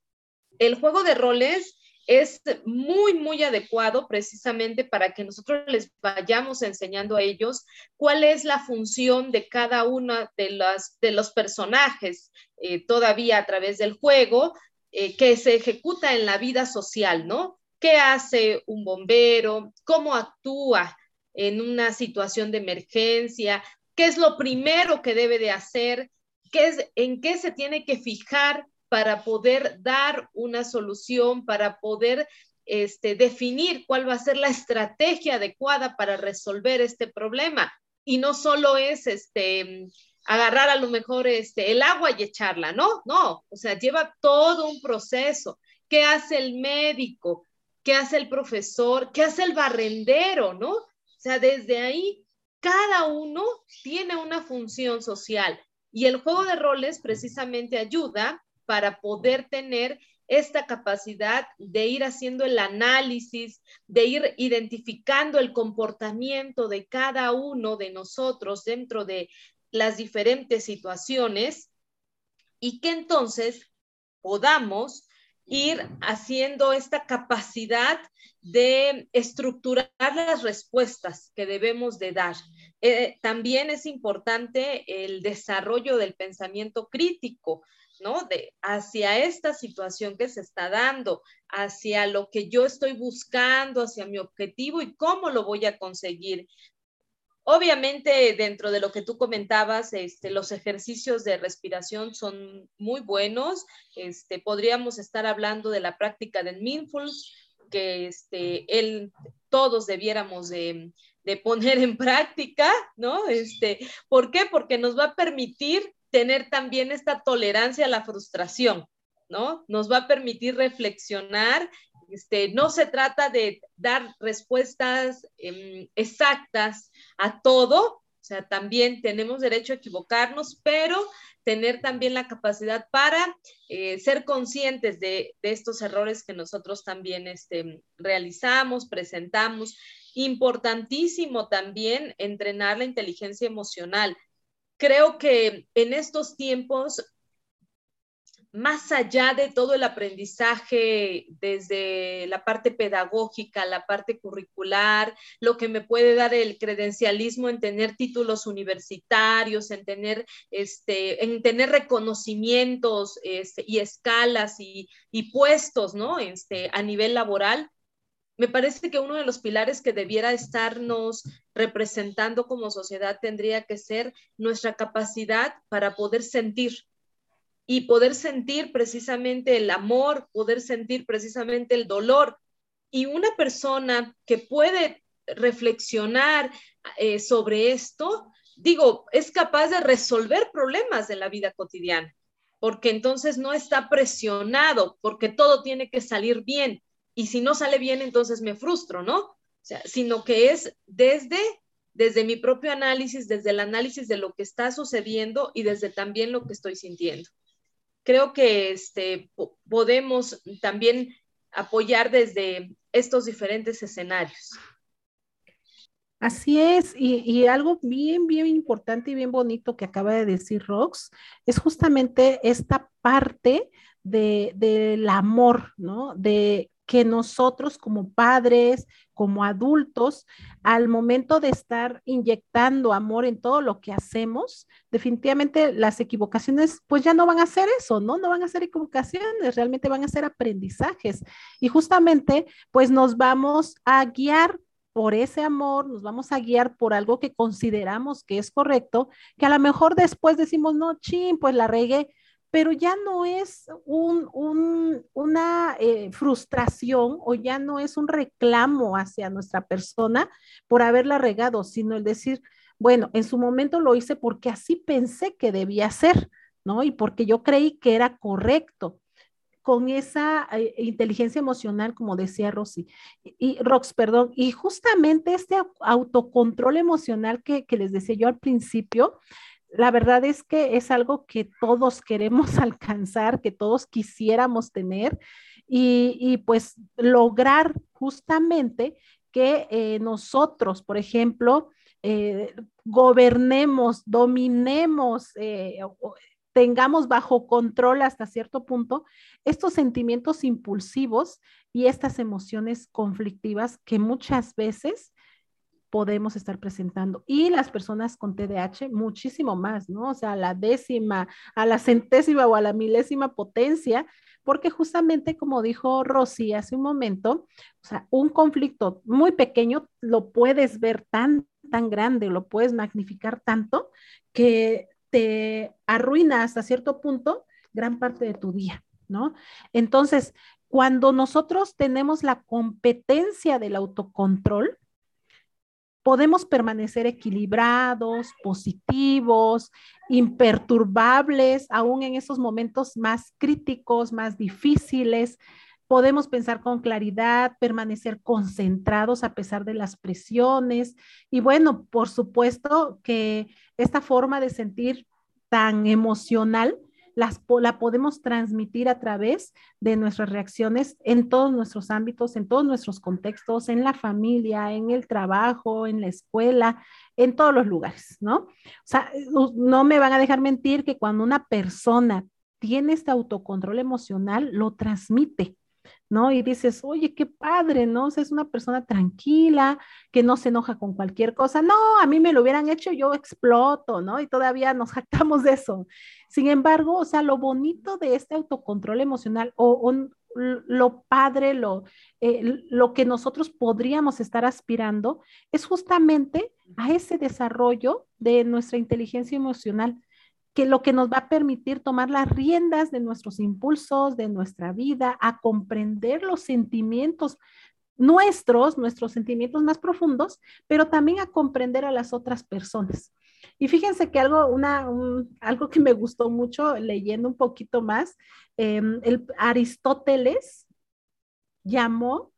El juego de roles es muy, muy adecuado precisamente para que nosotros les vayamos enseñando a ellos cuál es la función de cada uno de, de los personajes eh, todavía a través del juego eh, que se ejecuta en la vida social, ¿no? Qué hace un bombero, cómo actúa en una situación de emergencia, qué es lo primero que debe de hacer, qué es, en qué se tiene que fijar para poder dar una solución, para poder este, definir cuál va a ser la estrategia adecuada para resolver este problema. Y no solo es este, agarrar a lo mejor este, el agua y echarla, no, no, o sea, lleva todo un proceso. ¿Qué hace el médico? Qué hace el profesor, qué hace el barrendero, ¿no? O sea, desde ahí cada uno tiene una función social y el juego de roles precisamente ayuda para poder tener esta capacidad de ir haciendo el análisis, de ir identificando el comportamiento de cada uno de nosotros dentro de las diferentes situaciones y que entonces podamos ir haciendo esta capacidad de estructurar las respuestas que debemos de dar. Eh, también es importante el desarrollo del pensamiento crítico, ¿no? De hacia esta situación que se está dando, hacia lo que yo estoy buscando, hacia mi objetivo y cómo lo voy a conseguir. Obviamente, dentro de lo que tú comentabas, este, los ejercicios de respiración son muy buenos. Este, podríamos estar hablando de la práctica del mindfulness, que este, él, todos debiéramos de, de, poner en práctica, ¿no? Este, ¿Por qué? Porque nos va a permitir tener también esta tolerancia a la frustración, ¿no? Nos va a permitir reflexionar este, no se trata de dar respuestas em, exactas a todo, o sea, también tenemos derecho a equivocarnos, pero tener también la capacidad para eh, ser conscientes de, estos errores que nosotros también este, realizamos, presentamos. Importantísimo también entrenar la inteligencia emocional. Creo que en estos tiempos más allá de todo el aprendizaje desde la parte pedagógica, la parte curricular, lo que me puede dar el credencialismo en tener títulos universitarios, en tener, este, en tener reconocimientos este, y escalas y, y, puestos ¿no? este, a nivel laboral, me parece que uno de los pilares que debiera estarnos representando como sociedad tendría que ser nuestra capacidad para poder sentir, y poder sentir precisamente el amor, poder sentir precisamente el dolor. Y una persona que puede reflexionar eh, sobre esto, digo, es capaz de resolver problemas de la vida cotidiana, porque entonces no está presionado, porque todo tiene que salir bien. Y si no sale bien, entonces me frustro, ¿no? O sea, sino que es desde desde mi propio análisis, desde el análisis de lo que está sucediendo y desde también lo que estoy sintiendo. Creo que este, podemos también apoyar desde estos diferentes escenarios. Así es, y, algo bien, bien importante y bien bonito que acaba de decir Rox es justamente esta parte del amor, ¿no? De que nosotros como padres, como adultos, al momento de estar inyectando amor en todo lo que hacemos, definitivamente las equivocaciones pues ya no van a ser eso, ¿no? No van a ser equivocaciones, realmente van a ser aprendizajes. Y justamente pues nos vamos a guiar por ese amor, nos vamos a guiar por algo que consideramos que es correcto, que a lo mejor después decimos, no, chin, pues la regué, pero ya no es una eh, frustración o ya no es un reclamo hacia nuestra persona por haberla regado, sino el decir, bueno, en su momento lo hice porque así pensé que debía ser, ¿no? Y porque yo creí que era correcto con esa eh, inteligencia emocional, como decía Rosy, y, Rox, perdón, y justamente este autocontrol emocional que les decía yo al principio, la verdad es que es algo que todos queremos alcanzar, que todos quisiéramos tener y, pues lograr justamente que eh, nosotros, por ejemplo, eh, gobernemos, dominemos, eh, tengamos bajo control hasta cierto punto estos sentimientos impulsivos y estas emociones conflictivas que muchas veces podemos estar presentando. Y las personas con TDAH muchísimo más, ¿no? O sea, a la décima, a la centésima o a la milésima potencia, porque justamente como dijo Rosy hace un momento, o sea, un conflicto muy pequeño lo puedes ver tan, tan grande, lo puedes magnificar tanto que te arruina hasta cierto punto gran parte de tu día, ¿no? Entonces, cuando nosotros tenemos la competencia del autocontrol, podemos permanecer equilibrados, positivos, imperturbables, aún en esos momentos más críticos, más difíciles. Podemos pensar con claridad, permanecer concentrados a pesar de las presiones. Y bueno, por supuesto que esta forma de sentir tan emocional la podemos transmitir a través de nuestras reacciones en todos nuestros ámbitos, en todos nuestros contextos, en la familia, en el trabajo, en la escuela, en todos los lugares, ¿no? O sea, no me van a dejar mentir que cuando una persona tiene este autocontrol emocional, lo transmite. ¿No? Y dices, oye, qué padre, ¿no? O es una persona tranquila, que no se enoja con cualquier cosa. No, a mí me lo hubieran hecho, yo exploto, ¿no? Y todavía nos jactamos de eso. Sin embargo, o sea, lo bonito de este autocontrol emocional o, lo padre, lo, eh, lo que nosotros podríamos estar aspirando es justamente a ese desarrollo de nuestra inteligencia emocional que lo que nos va a permitir tomar las riendas de nuestros impulsos, de nuestra vida, a comprender los sentimientos nuestros, nuestros sentimientos más profundos, pero también a comprender a las otras personas. Y fíjense que algo, una, algo que me gustó mucho leyendo un poquito más, em, el Aristóteles llamó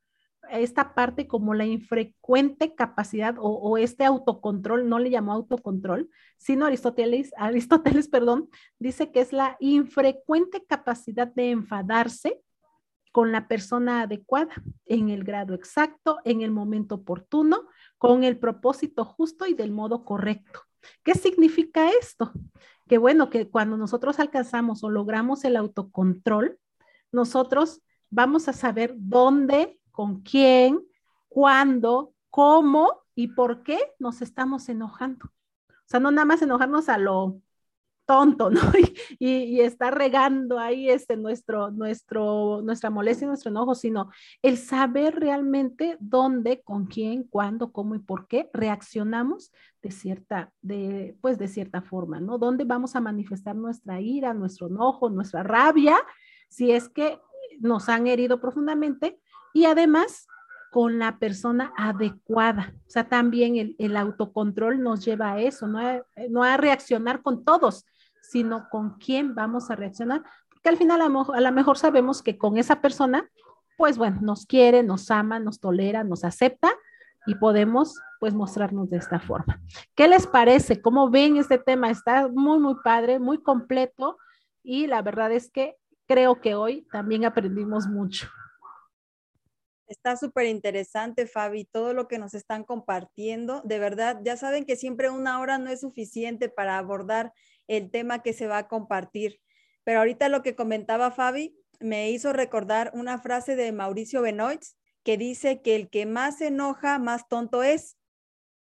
esta parte como la infrecuente capacidad o, este autocontrol, no le llamó autocontrol, sino Aristóteles, Aristóteles, perdón, dice que es la infrecuente capacidad de enfadarse con la persona adecuada, en el grado exacto, en el momento oportuno, con el propósito justo y del modo correcto. ¿Qué significa esto? Que bueno, que cuando nosotros alcanzamos o logramos el autocontrol, nosotros vamos a saber dónde con quién, cuándo, cómo y por qué nos estamos enojando. O sea, no nada más enojarnos a lo, tonto, ¿no? Y, está regando ahí este, nuestro, nuestro, nuestra molestia y nuestro enojo, sino el saber realmente dónde, con quién, cuándo, cómo y por qué reaccionamos de cierta, de, pues de cierta forma, ¿no? Dónde vamos a manifestar nuestra ira, nuestro enojo, nuestra rabia, si es que nos han herido profundamente y además con la persona adecuada. O sea, también el, autocontrol nos lleva a eso, no no a reaccionar con todos, sino con quién vamos a reaccionar, porque al final a lo, mejor sabemos que con esa persona, pues bueno, nos quiere, nos ama, nos tolera, nos acepta y podemos pues mostrarnos de esta forma. ¿Qué les parece? ¿Cómo ven este tema? Está muy, muy padre, muy completo y la verdad es que creo que hoy también aprendimos mucho. Está súper interesante, Fabi, todo lo que nos están compartiendo. De verdad, ya saben que siempre una hora no es suficiente para abordar el tema que se va a compartir. Pero ahorita lo que comentaba Fabi me hizo recordar una frase de Mauricio Benoit que dice que el que más se enoja, más tonto es.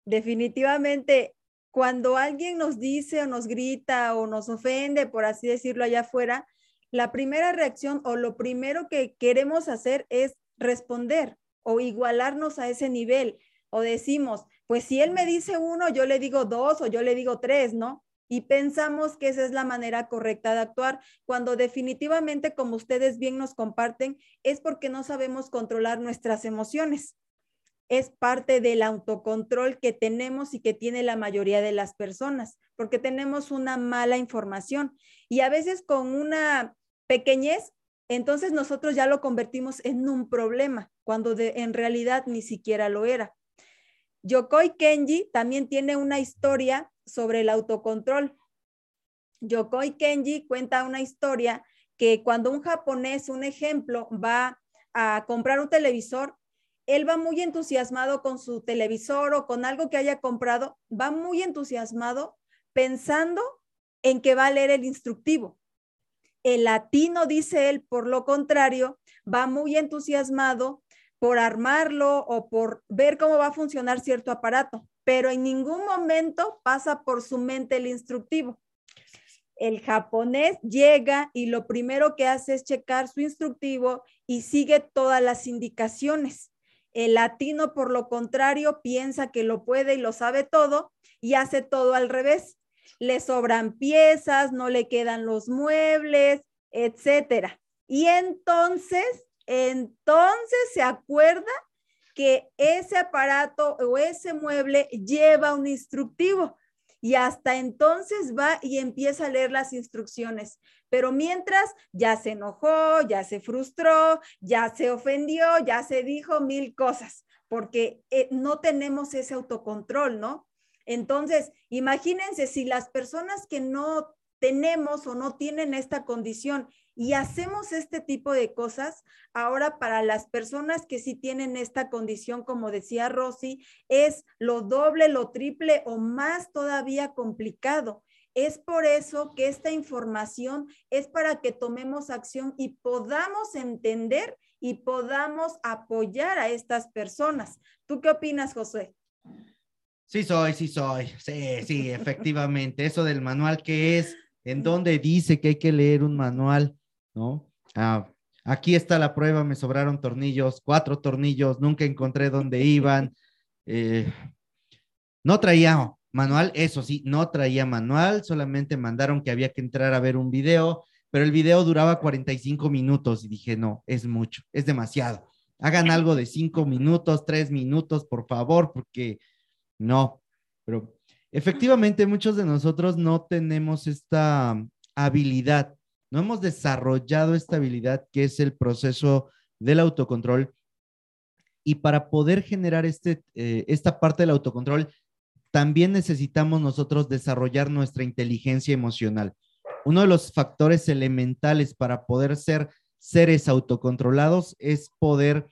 Definitivamente, cuando alguien nos dice o nos grita o nos ofende, por así decirlo allá afuera, la primera reacción o lo primero que queremos hacer es responder o igualarnos a ese nivel. O decimos, pues si él me dice uno, yo le digo dos o yo le digo tres, ¿no? y pensamos que esa es la manera correcta de actuar, cuando definitivamente, como ustedes bien nos comparten, es porque no sabemos controlar nuestras emociones. Es parte del autocontrol que tenemos y que tiene la mayoría de las personas, porque tenemos una mala información y a veces con una pequeñez, entonces nosotros ya lo convertimos en un problema, cuando en realidad ni siquiera lo era. Yokoi Kenji también tiene una historia sobre el autocontrol. Yokoi Kenji cuenta una historia que cuando un japonés, un ejemplo, va a comprar un televisor, él va muy entusiasmado con su televisor o con algo que haya comprado, va muy entusiasmado pensando en que va a leer el instructivo. El latino, dice él, por lo contrario, va muy entusiasmado por armarlo o por ver cómo va a funcionar cierto aparato pero en ningún momento pasa por su mente el instructivo. El japonés llega y lo primero que hace es checar su instructivo y sigue todas las indicaciones. El latino, por lo contrario, piensa que lo puede y lo sabe todo y hace todo al revés. Le sobran piezas, no le quedan los muebles, etcétera. Y entonces, entonces se acuerda que ese aparato o ese mueble lleva un instructivo y hasta entonces va y empieza a leer las instrucciones. Pero mientras ya se enojó, ya se frustró, ya se ofendió, ya se dijo mil cosas, porque eh, no tenemos ese autocontrol, ¿no? Entonces, imagínense si las personas que no tenemos o no tienen esta condición y hacemos este tipo de cosas, ahora para las personas que sí tienen esta condición, como decía Rosy, es lo doble, lo triple o más todavía complicado. Es por eso que esta información es para que tomemos acción y podamos entender y podamos apoyar a estas personas. ¿Tú qué opinas, José? Sí soy, sí soy. Sí, sí, efectivamente. Eso del manual que es, en donde dice que hay que leer un manual. ¿no? Ah, aquí está la prueba, me sobraron tornillos, cuatro tornillos, nunca encontré dónde iban. Eh, no traía manual, eso sí, no traía manual, solamente mandaron que había que entrar a ver un video, pero el video duraba 45 minutos y dije, no, es mucho, es demasiado. Hagan algo de cinco minutos, tres minutos, por favor, porque no, pero efectivamente muchos de nosotros no tenemos esta habilidad no hemos desarrollado esta habilidad que es el proceso del autocontrol. Y para poder generar este, eh, esta parte del autocontrol, también necesitamos nosotros desarrollar nuestra inteligencia emocional. Uno de los factores elementales para poder ser seres autocontrolados es poder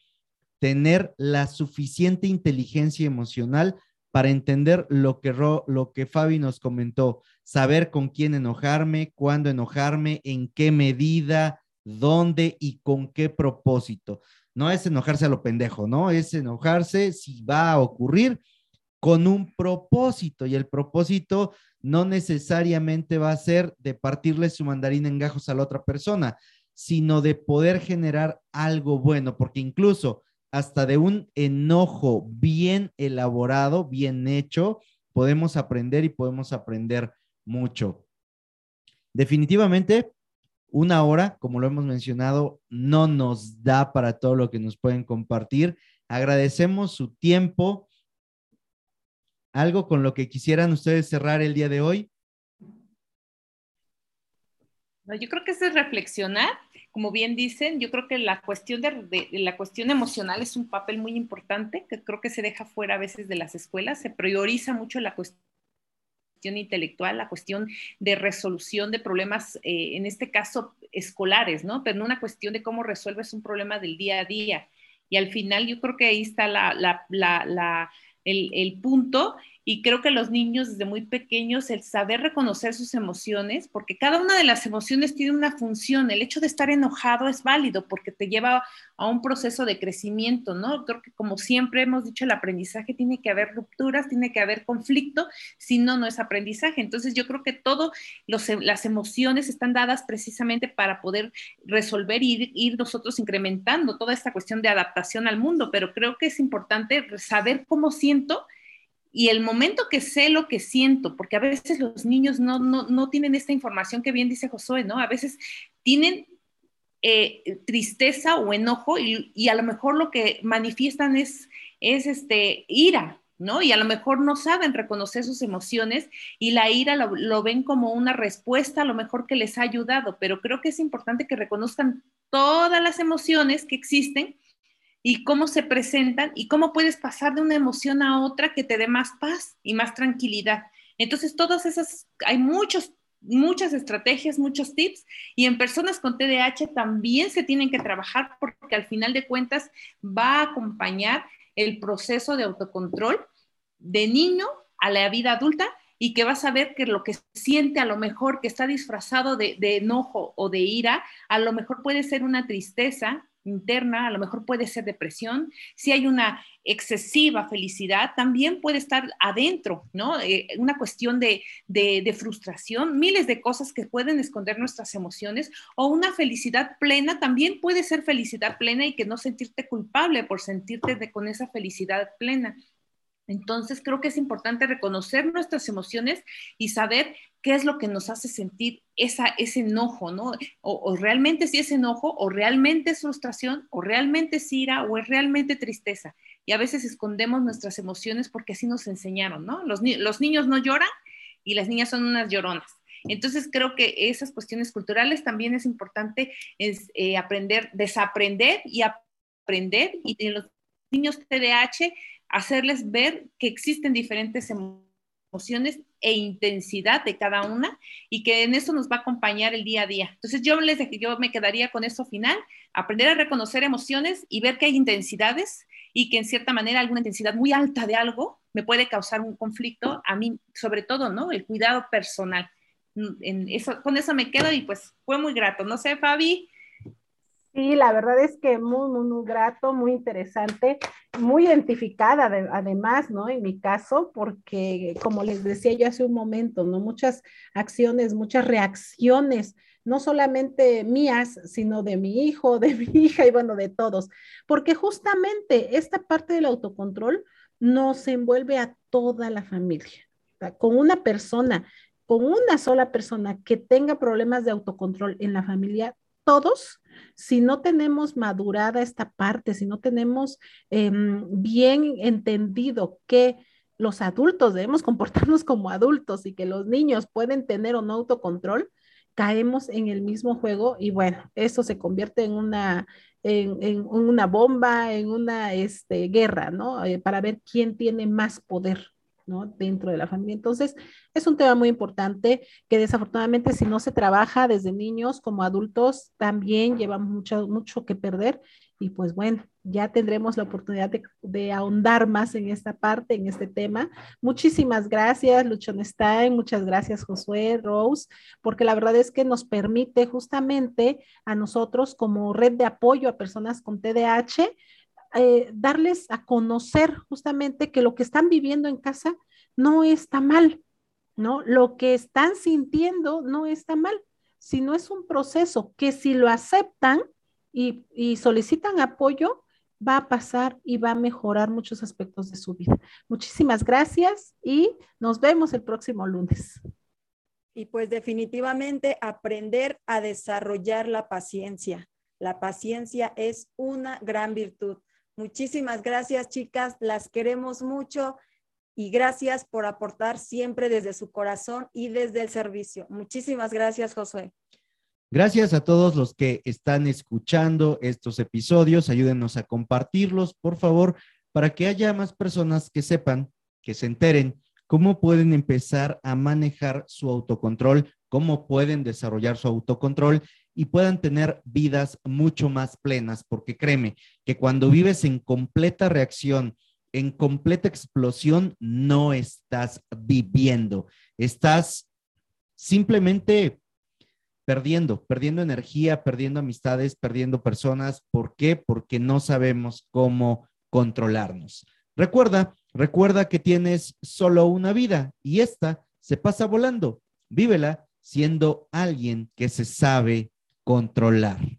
tener la suficiente inteligencia emocional para entender lo que, lo que Fabi nos comentó, saber con quién enojarme, cuándo enojarme, en qué medida, dónde y con qué propósito. No es enojarse a lo pendejo, ¿no? Es enojarse si va a ocurrir, con un propósito y el propósito no necesariamente va a ser de partirle su mandarina en gajos a la otra persona, sino de poder generar algo bueno, porque incluso hasta de un enojo bien elaborado, bien hecho, podemos aprender y podemos aprender mucho. Definitivamente, una hora, como lo hemos mencionado, no nos da para todo lo que nos pueden compartir. Agradecemos su tiempo. ¿Algo con lo que quisieran ustedes cerrar el día de hoy? Yo creo que es reflexionar, como bien dicen, yo creo que la cuestión de, la cuestión emocional es un papel muy importante, que creo que se deja fuera a veces de las escuelas, se prioriza mucho la cuestión intelectual, la cuestión de resolución de problemas, eh, en este caso escolares, ¿no? Pero no una cuestión de cómo resuelves un problema del día a día. Y al final yo creo que ahí está el, el punto y creo que los niños desde muy pequeños, el saber reconocer sus emociones, porque cada una de las emociones tiene una función. El hecho de estar enojado es válido porque te lleva a un proceso de crecimiento, ¿no? Creo que como siempre hemos dicho, el aprendizaje tiene que haber rupturas, tiene que haber conflicto, si no, no es aprendizaje. Entonces yo creo que todas las emociones están dadas precisamente para poder resolver y ir nosotros incrementando toda esta cuestión de adaptación al mundo, pero creo que es importante saber cómo siento y el momento que sé lo que siento, porque a veces los niños no, no, tienen esta información que bien dice Josué, ¿no? A veces tienen eh, tristeza o enojo y, a lo mejor lo que manifiestan es, es este, ira, ¿no? Y a lo mejor no saben reconocer sus emociones y la ira lo, lo, ven como una respuesta a lo mejor que les ha ayudado, pero creo que es importante que reconozcan todas las emociones que existen y cómo se presentan y cómo puedes pasar de una emoción a otra que te dé más paz y más tranquilidad. Entonces, todas esas, hay muchos, muchas estrategias, muchos tips y en personas con TDAH también se tienen que trabajar porque al final de cuentas va a acompañar el proceso de autocontrol de niño a la vida adulta y que vas a ver que lo que siente a lo mejor que está disfrazado de, de, enojo o de ira, a lo mejor puede ser una tristeza, interna, a lo mejor puede ser depresión, si hay una excesiva felicidad, también puede estar adentro, ¿no? Eh, una cuestión de, frustración, miles de cosas que pueden esconder nuestras emociones, o una felicidad plena, también puede ser felicidad plena y que no sentirte culpable por sentirte con esa felicidad plena. Entonces, creo que es importante reconocer nuestras emociones y saber qué es lo que nos hace sentir esa, ese enojo, ¿no? O, realmente si es enojo, o realmente es frustración, o realmente es ira, o es realmente tristeza. Y a veces escondemos nuestras emociones porque así nos enseñaron, ¿no? Los, niños no lloran y las niñas son unas lloronas. Entonces creo que esas cuestiones culturales también es importante es, eh, aprender, desaprender y aprender. Y en los niños TDAH hacerles ver que existen diferentes emociones e intensidad de cada una y que en eso nos va a acompañar el día a día. Entonces yo les yo me quedaría con eso final, aprender a reconocer emociones y ver que hay intensidades y que en cierta manera alguna intensidad muy alta de algo me puede causar un conflicto a mí, sobre todo, ¿no? El cuidado personal. En eso, con eso me quedo y pues fue muy grato. No sé, Fabi, Sí, la verdad es que muy, muy, muy grato, muy interesante, muy identificada además, ¿no? En mi caso, porque como les decía yo hace un momento, ¿no? Muchas acciones, muchas reacciones, no solamente mías, sino de mi hijo, de mi hija y bueno, de todos, porque justamente esta parte del autocontrol nos envuelve a toda la familia. Con una persona, con una sola persona que tenga problemas de autocontrol en la familia, todos, si no tenemos madurada esta parte, si no tenemos em, bien entendido que los adultos debemos comportarnos como adultos y que los niños pueden tener o no autocontrol, caemos en el mismo juego y bueno, eso se convierte en una, en, una bomba, en una este, guerra, ¿no? Eh, para ver quién tiene más poder. ¿No? dentro de la familia. Entonces, es un tema muy importante que desafortunadamente si no se trabaja desde niños como adultos, también llevamos mucho, mucho que perder. Y pues bueno, ya tendremos la oportunidad de, ahondar más en esta parte, en este tema. Muchísimas gracias, Luchon Stein, muchas gracias, Josué, Rose, porque la verdad es que nos permite justamente a nosotros como red de apoyo a personas con TDAH eh, darles a conocer justamente que lo que están viviendo en casa no está mal, ¿no? Lo que están sintiendo no está mal, sino es un proceso que si lo aceptan y, y solicitan apoyo, va a pasar y va a mejorar muchos aspectos de su vida. Muchísimas gracias y nos vemos el próximo lunes. Y pues definitivamente aprender a desarrollar la paciencia. La paciencia es una gran virtud. Muchísimas gracias, chicas. Las queremos mucho y gracias por aportar siempre desde su corazón y desde el servicio. Muchísimas gracias, Josué. Gracias a todos los que están escuchando estos episodios. Ayúdenos a compartirlos, por favor, para que haya más personas que sepan, que se enteren cómo pueden empezar a manejar su autocontrol, cómo pueden desarrollar su autocontrol y puedan tener vidas mucho más plenas, porque créeme que cuando vives en completa reacción, en completa explosión, no estás viviendo, estás simplemente perdiendo, perdiendo energía, perdiendo amistades, perdiendo personas. ¿Por qué? Porque no sabemos cómo controlarnos. Recuerda, recuerda que tienes solo una vida y esta se pasa volando. Vívela siendo alguien que se sabe controlar.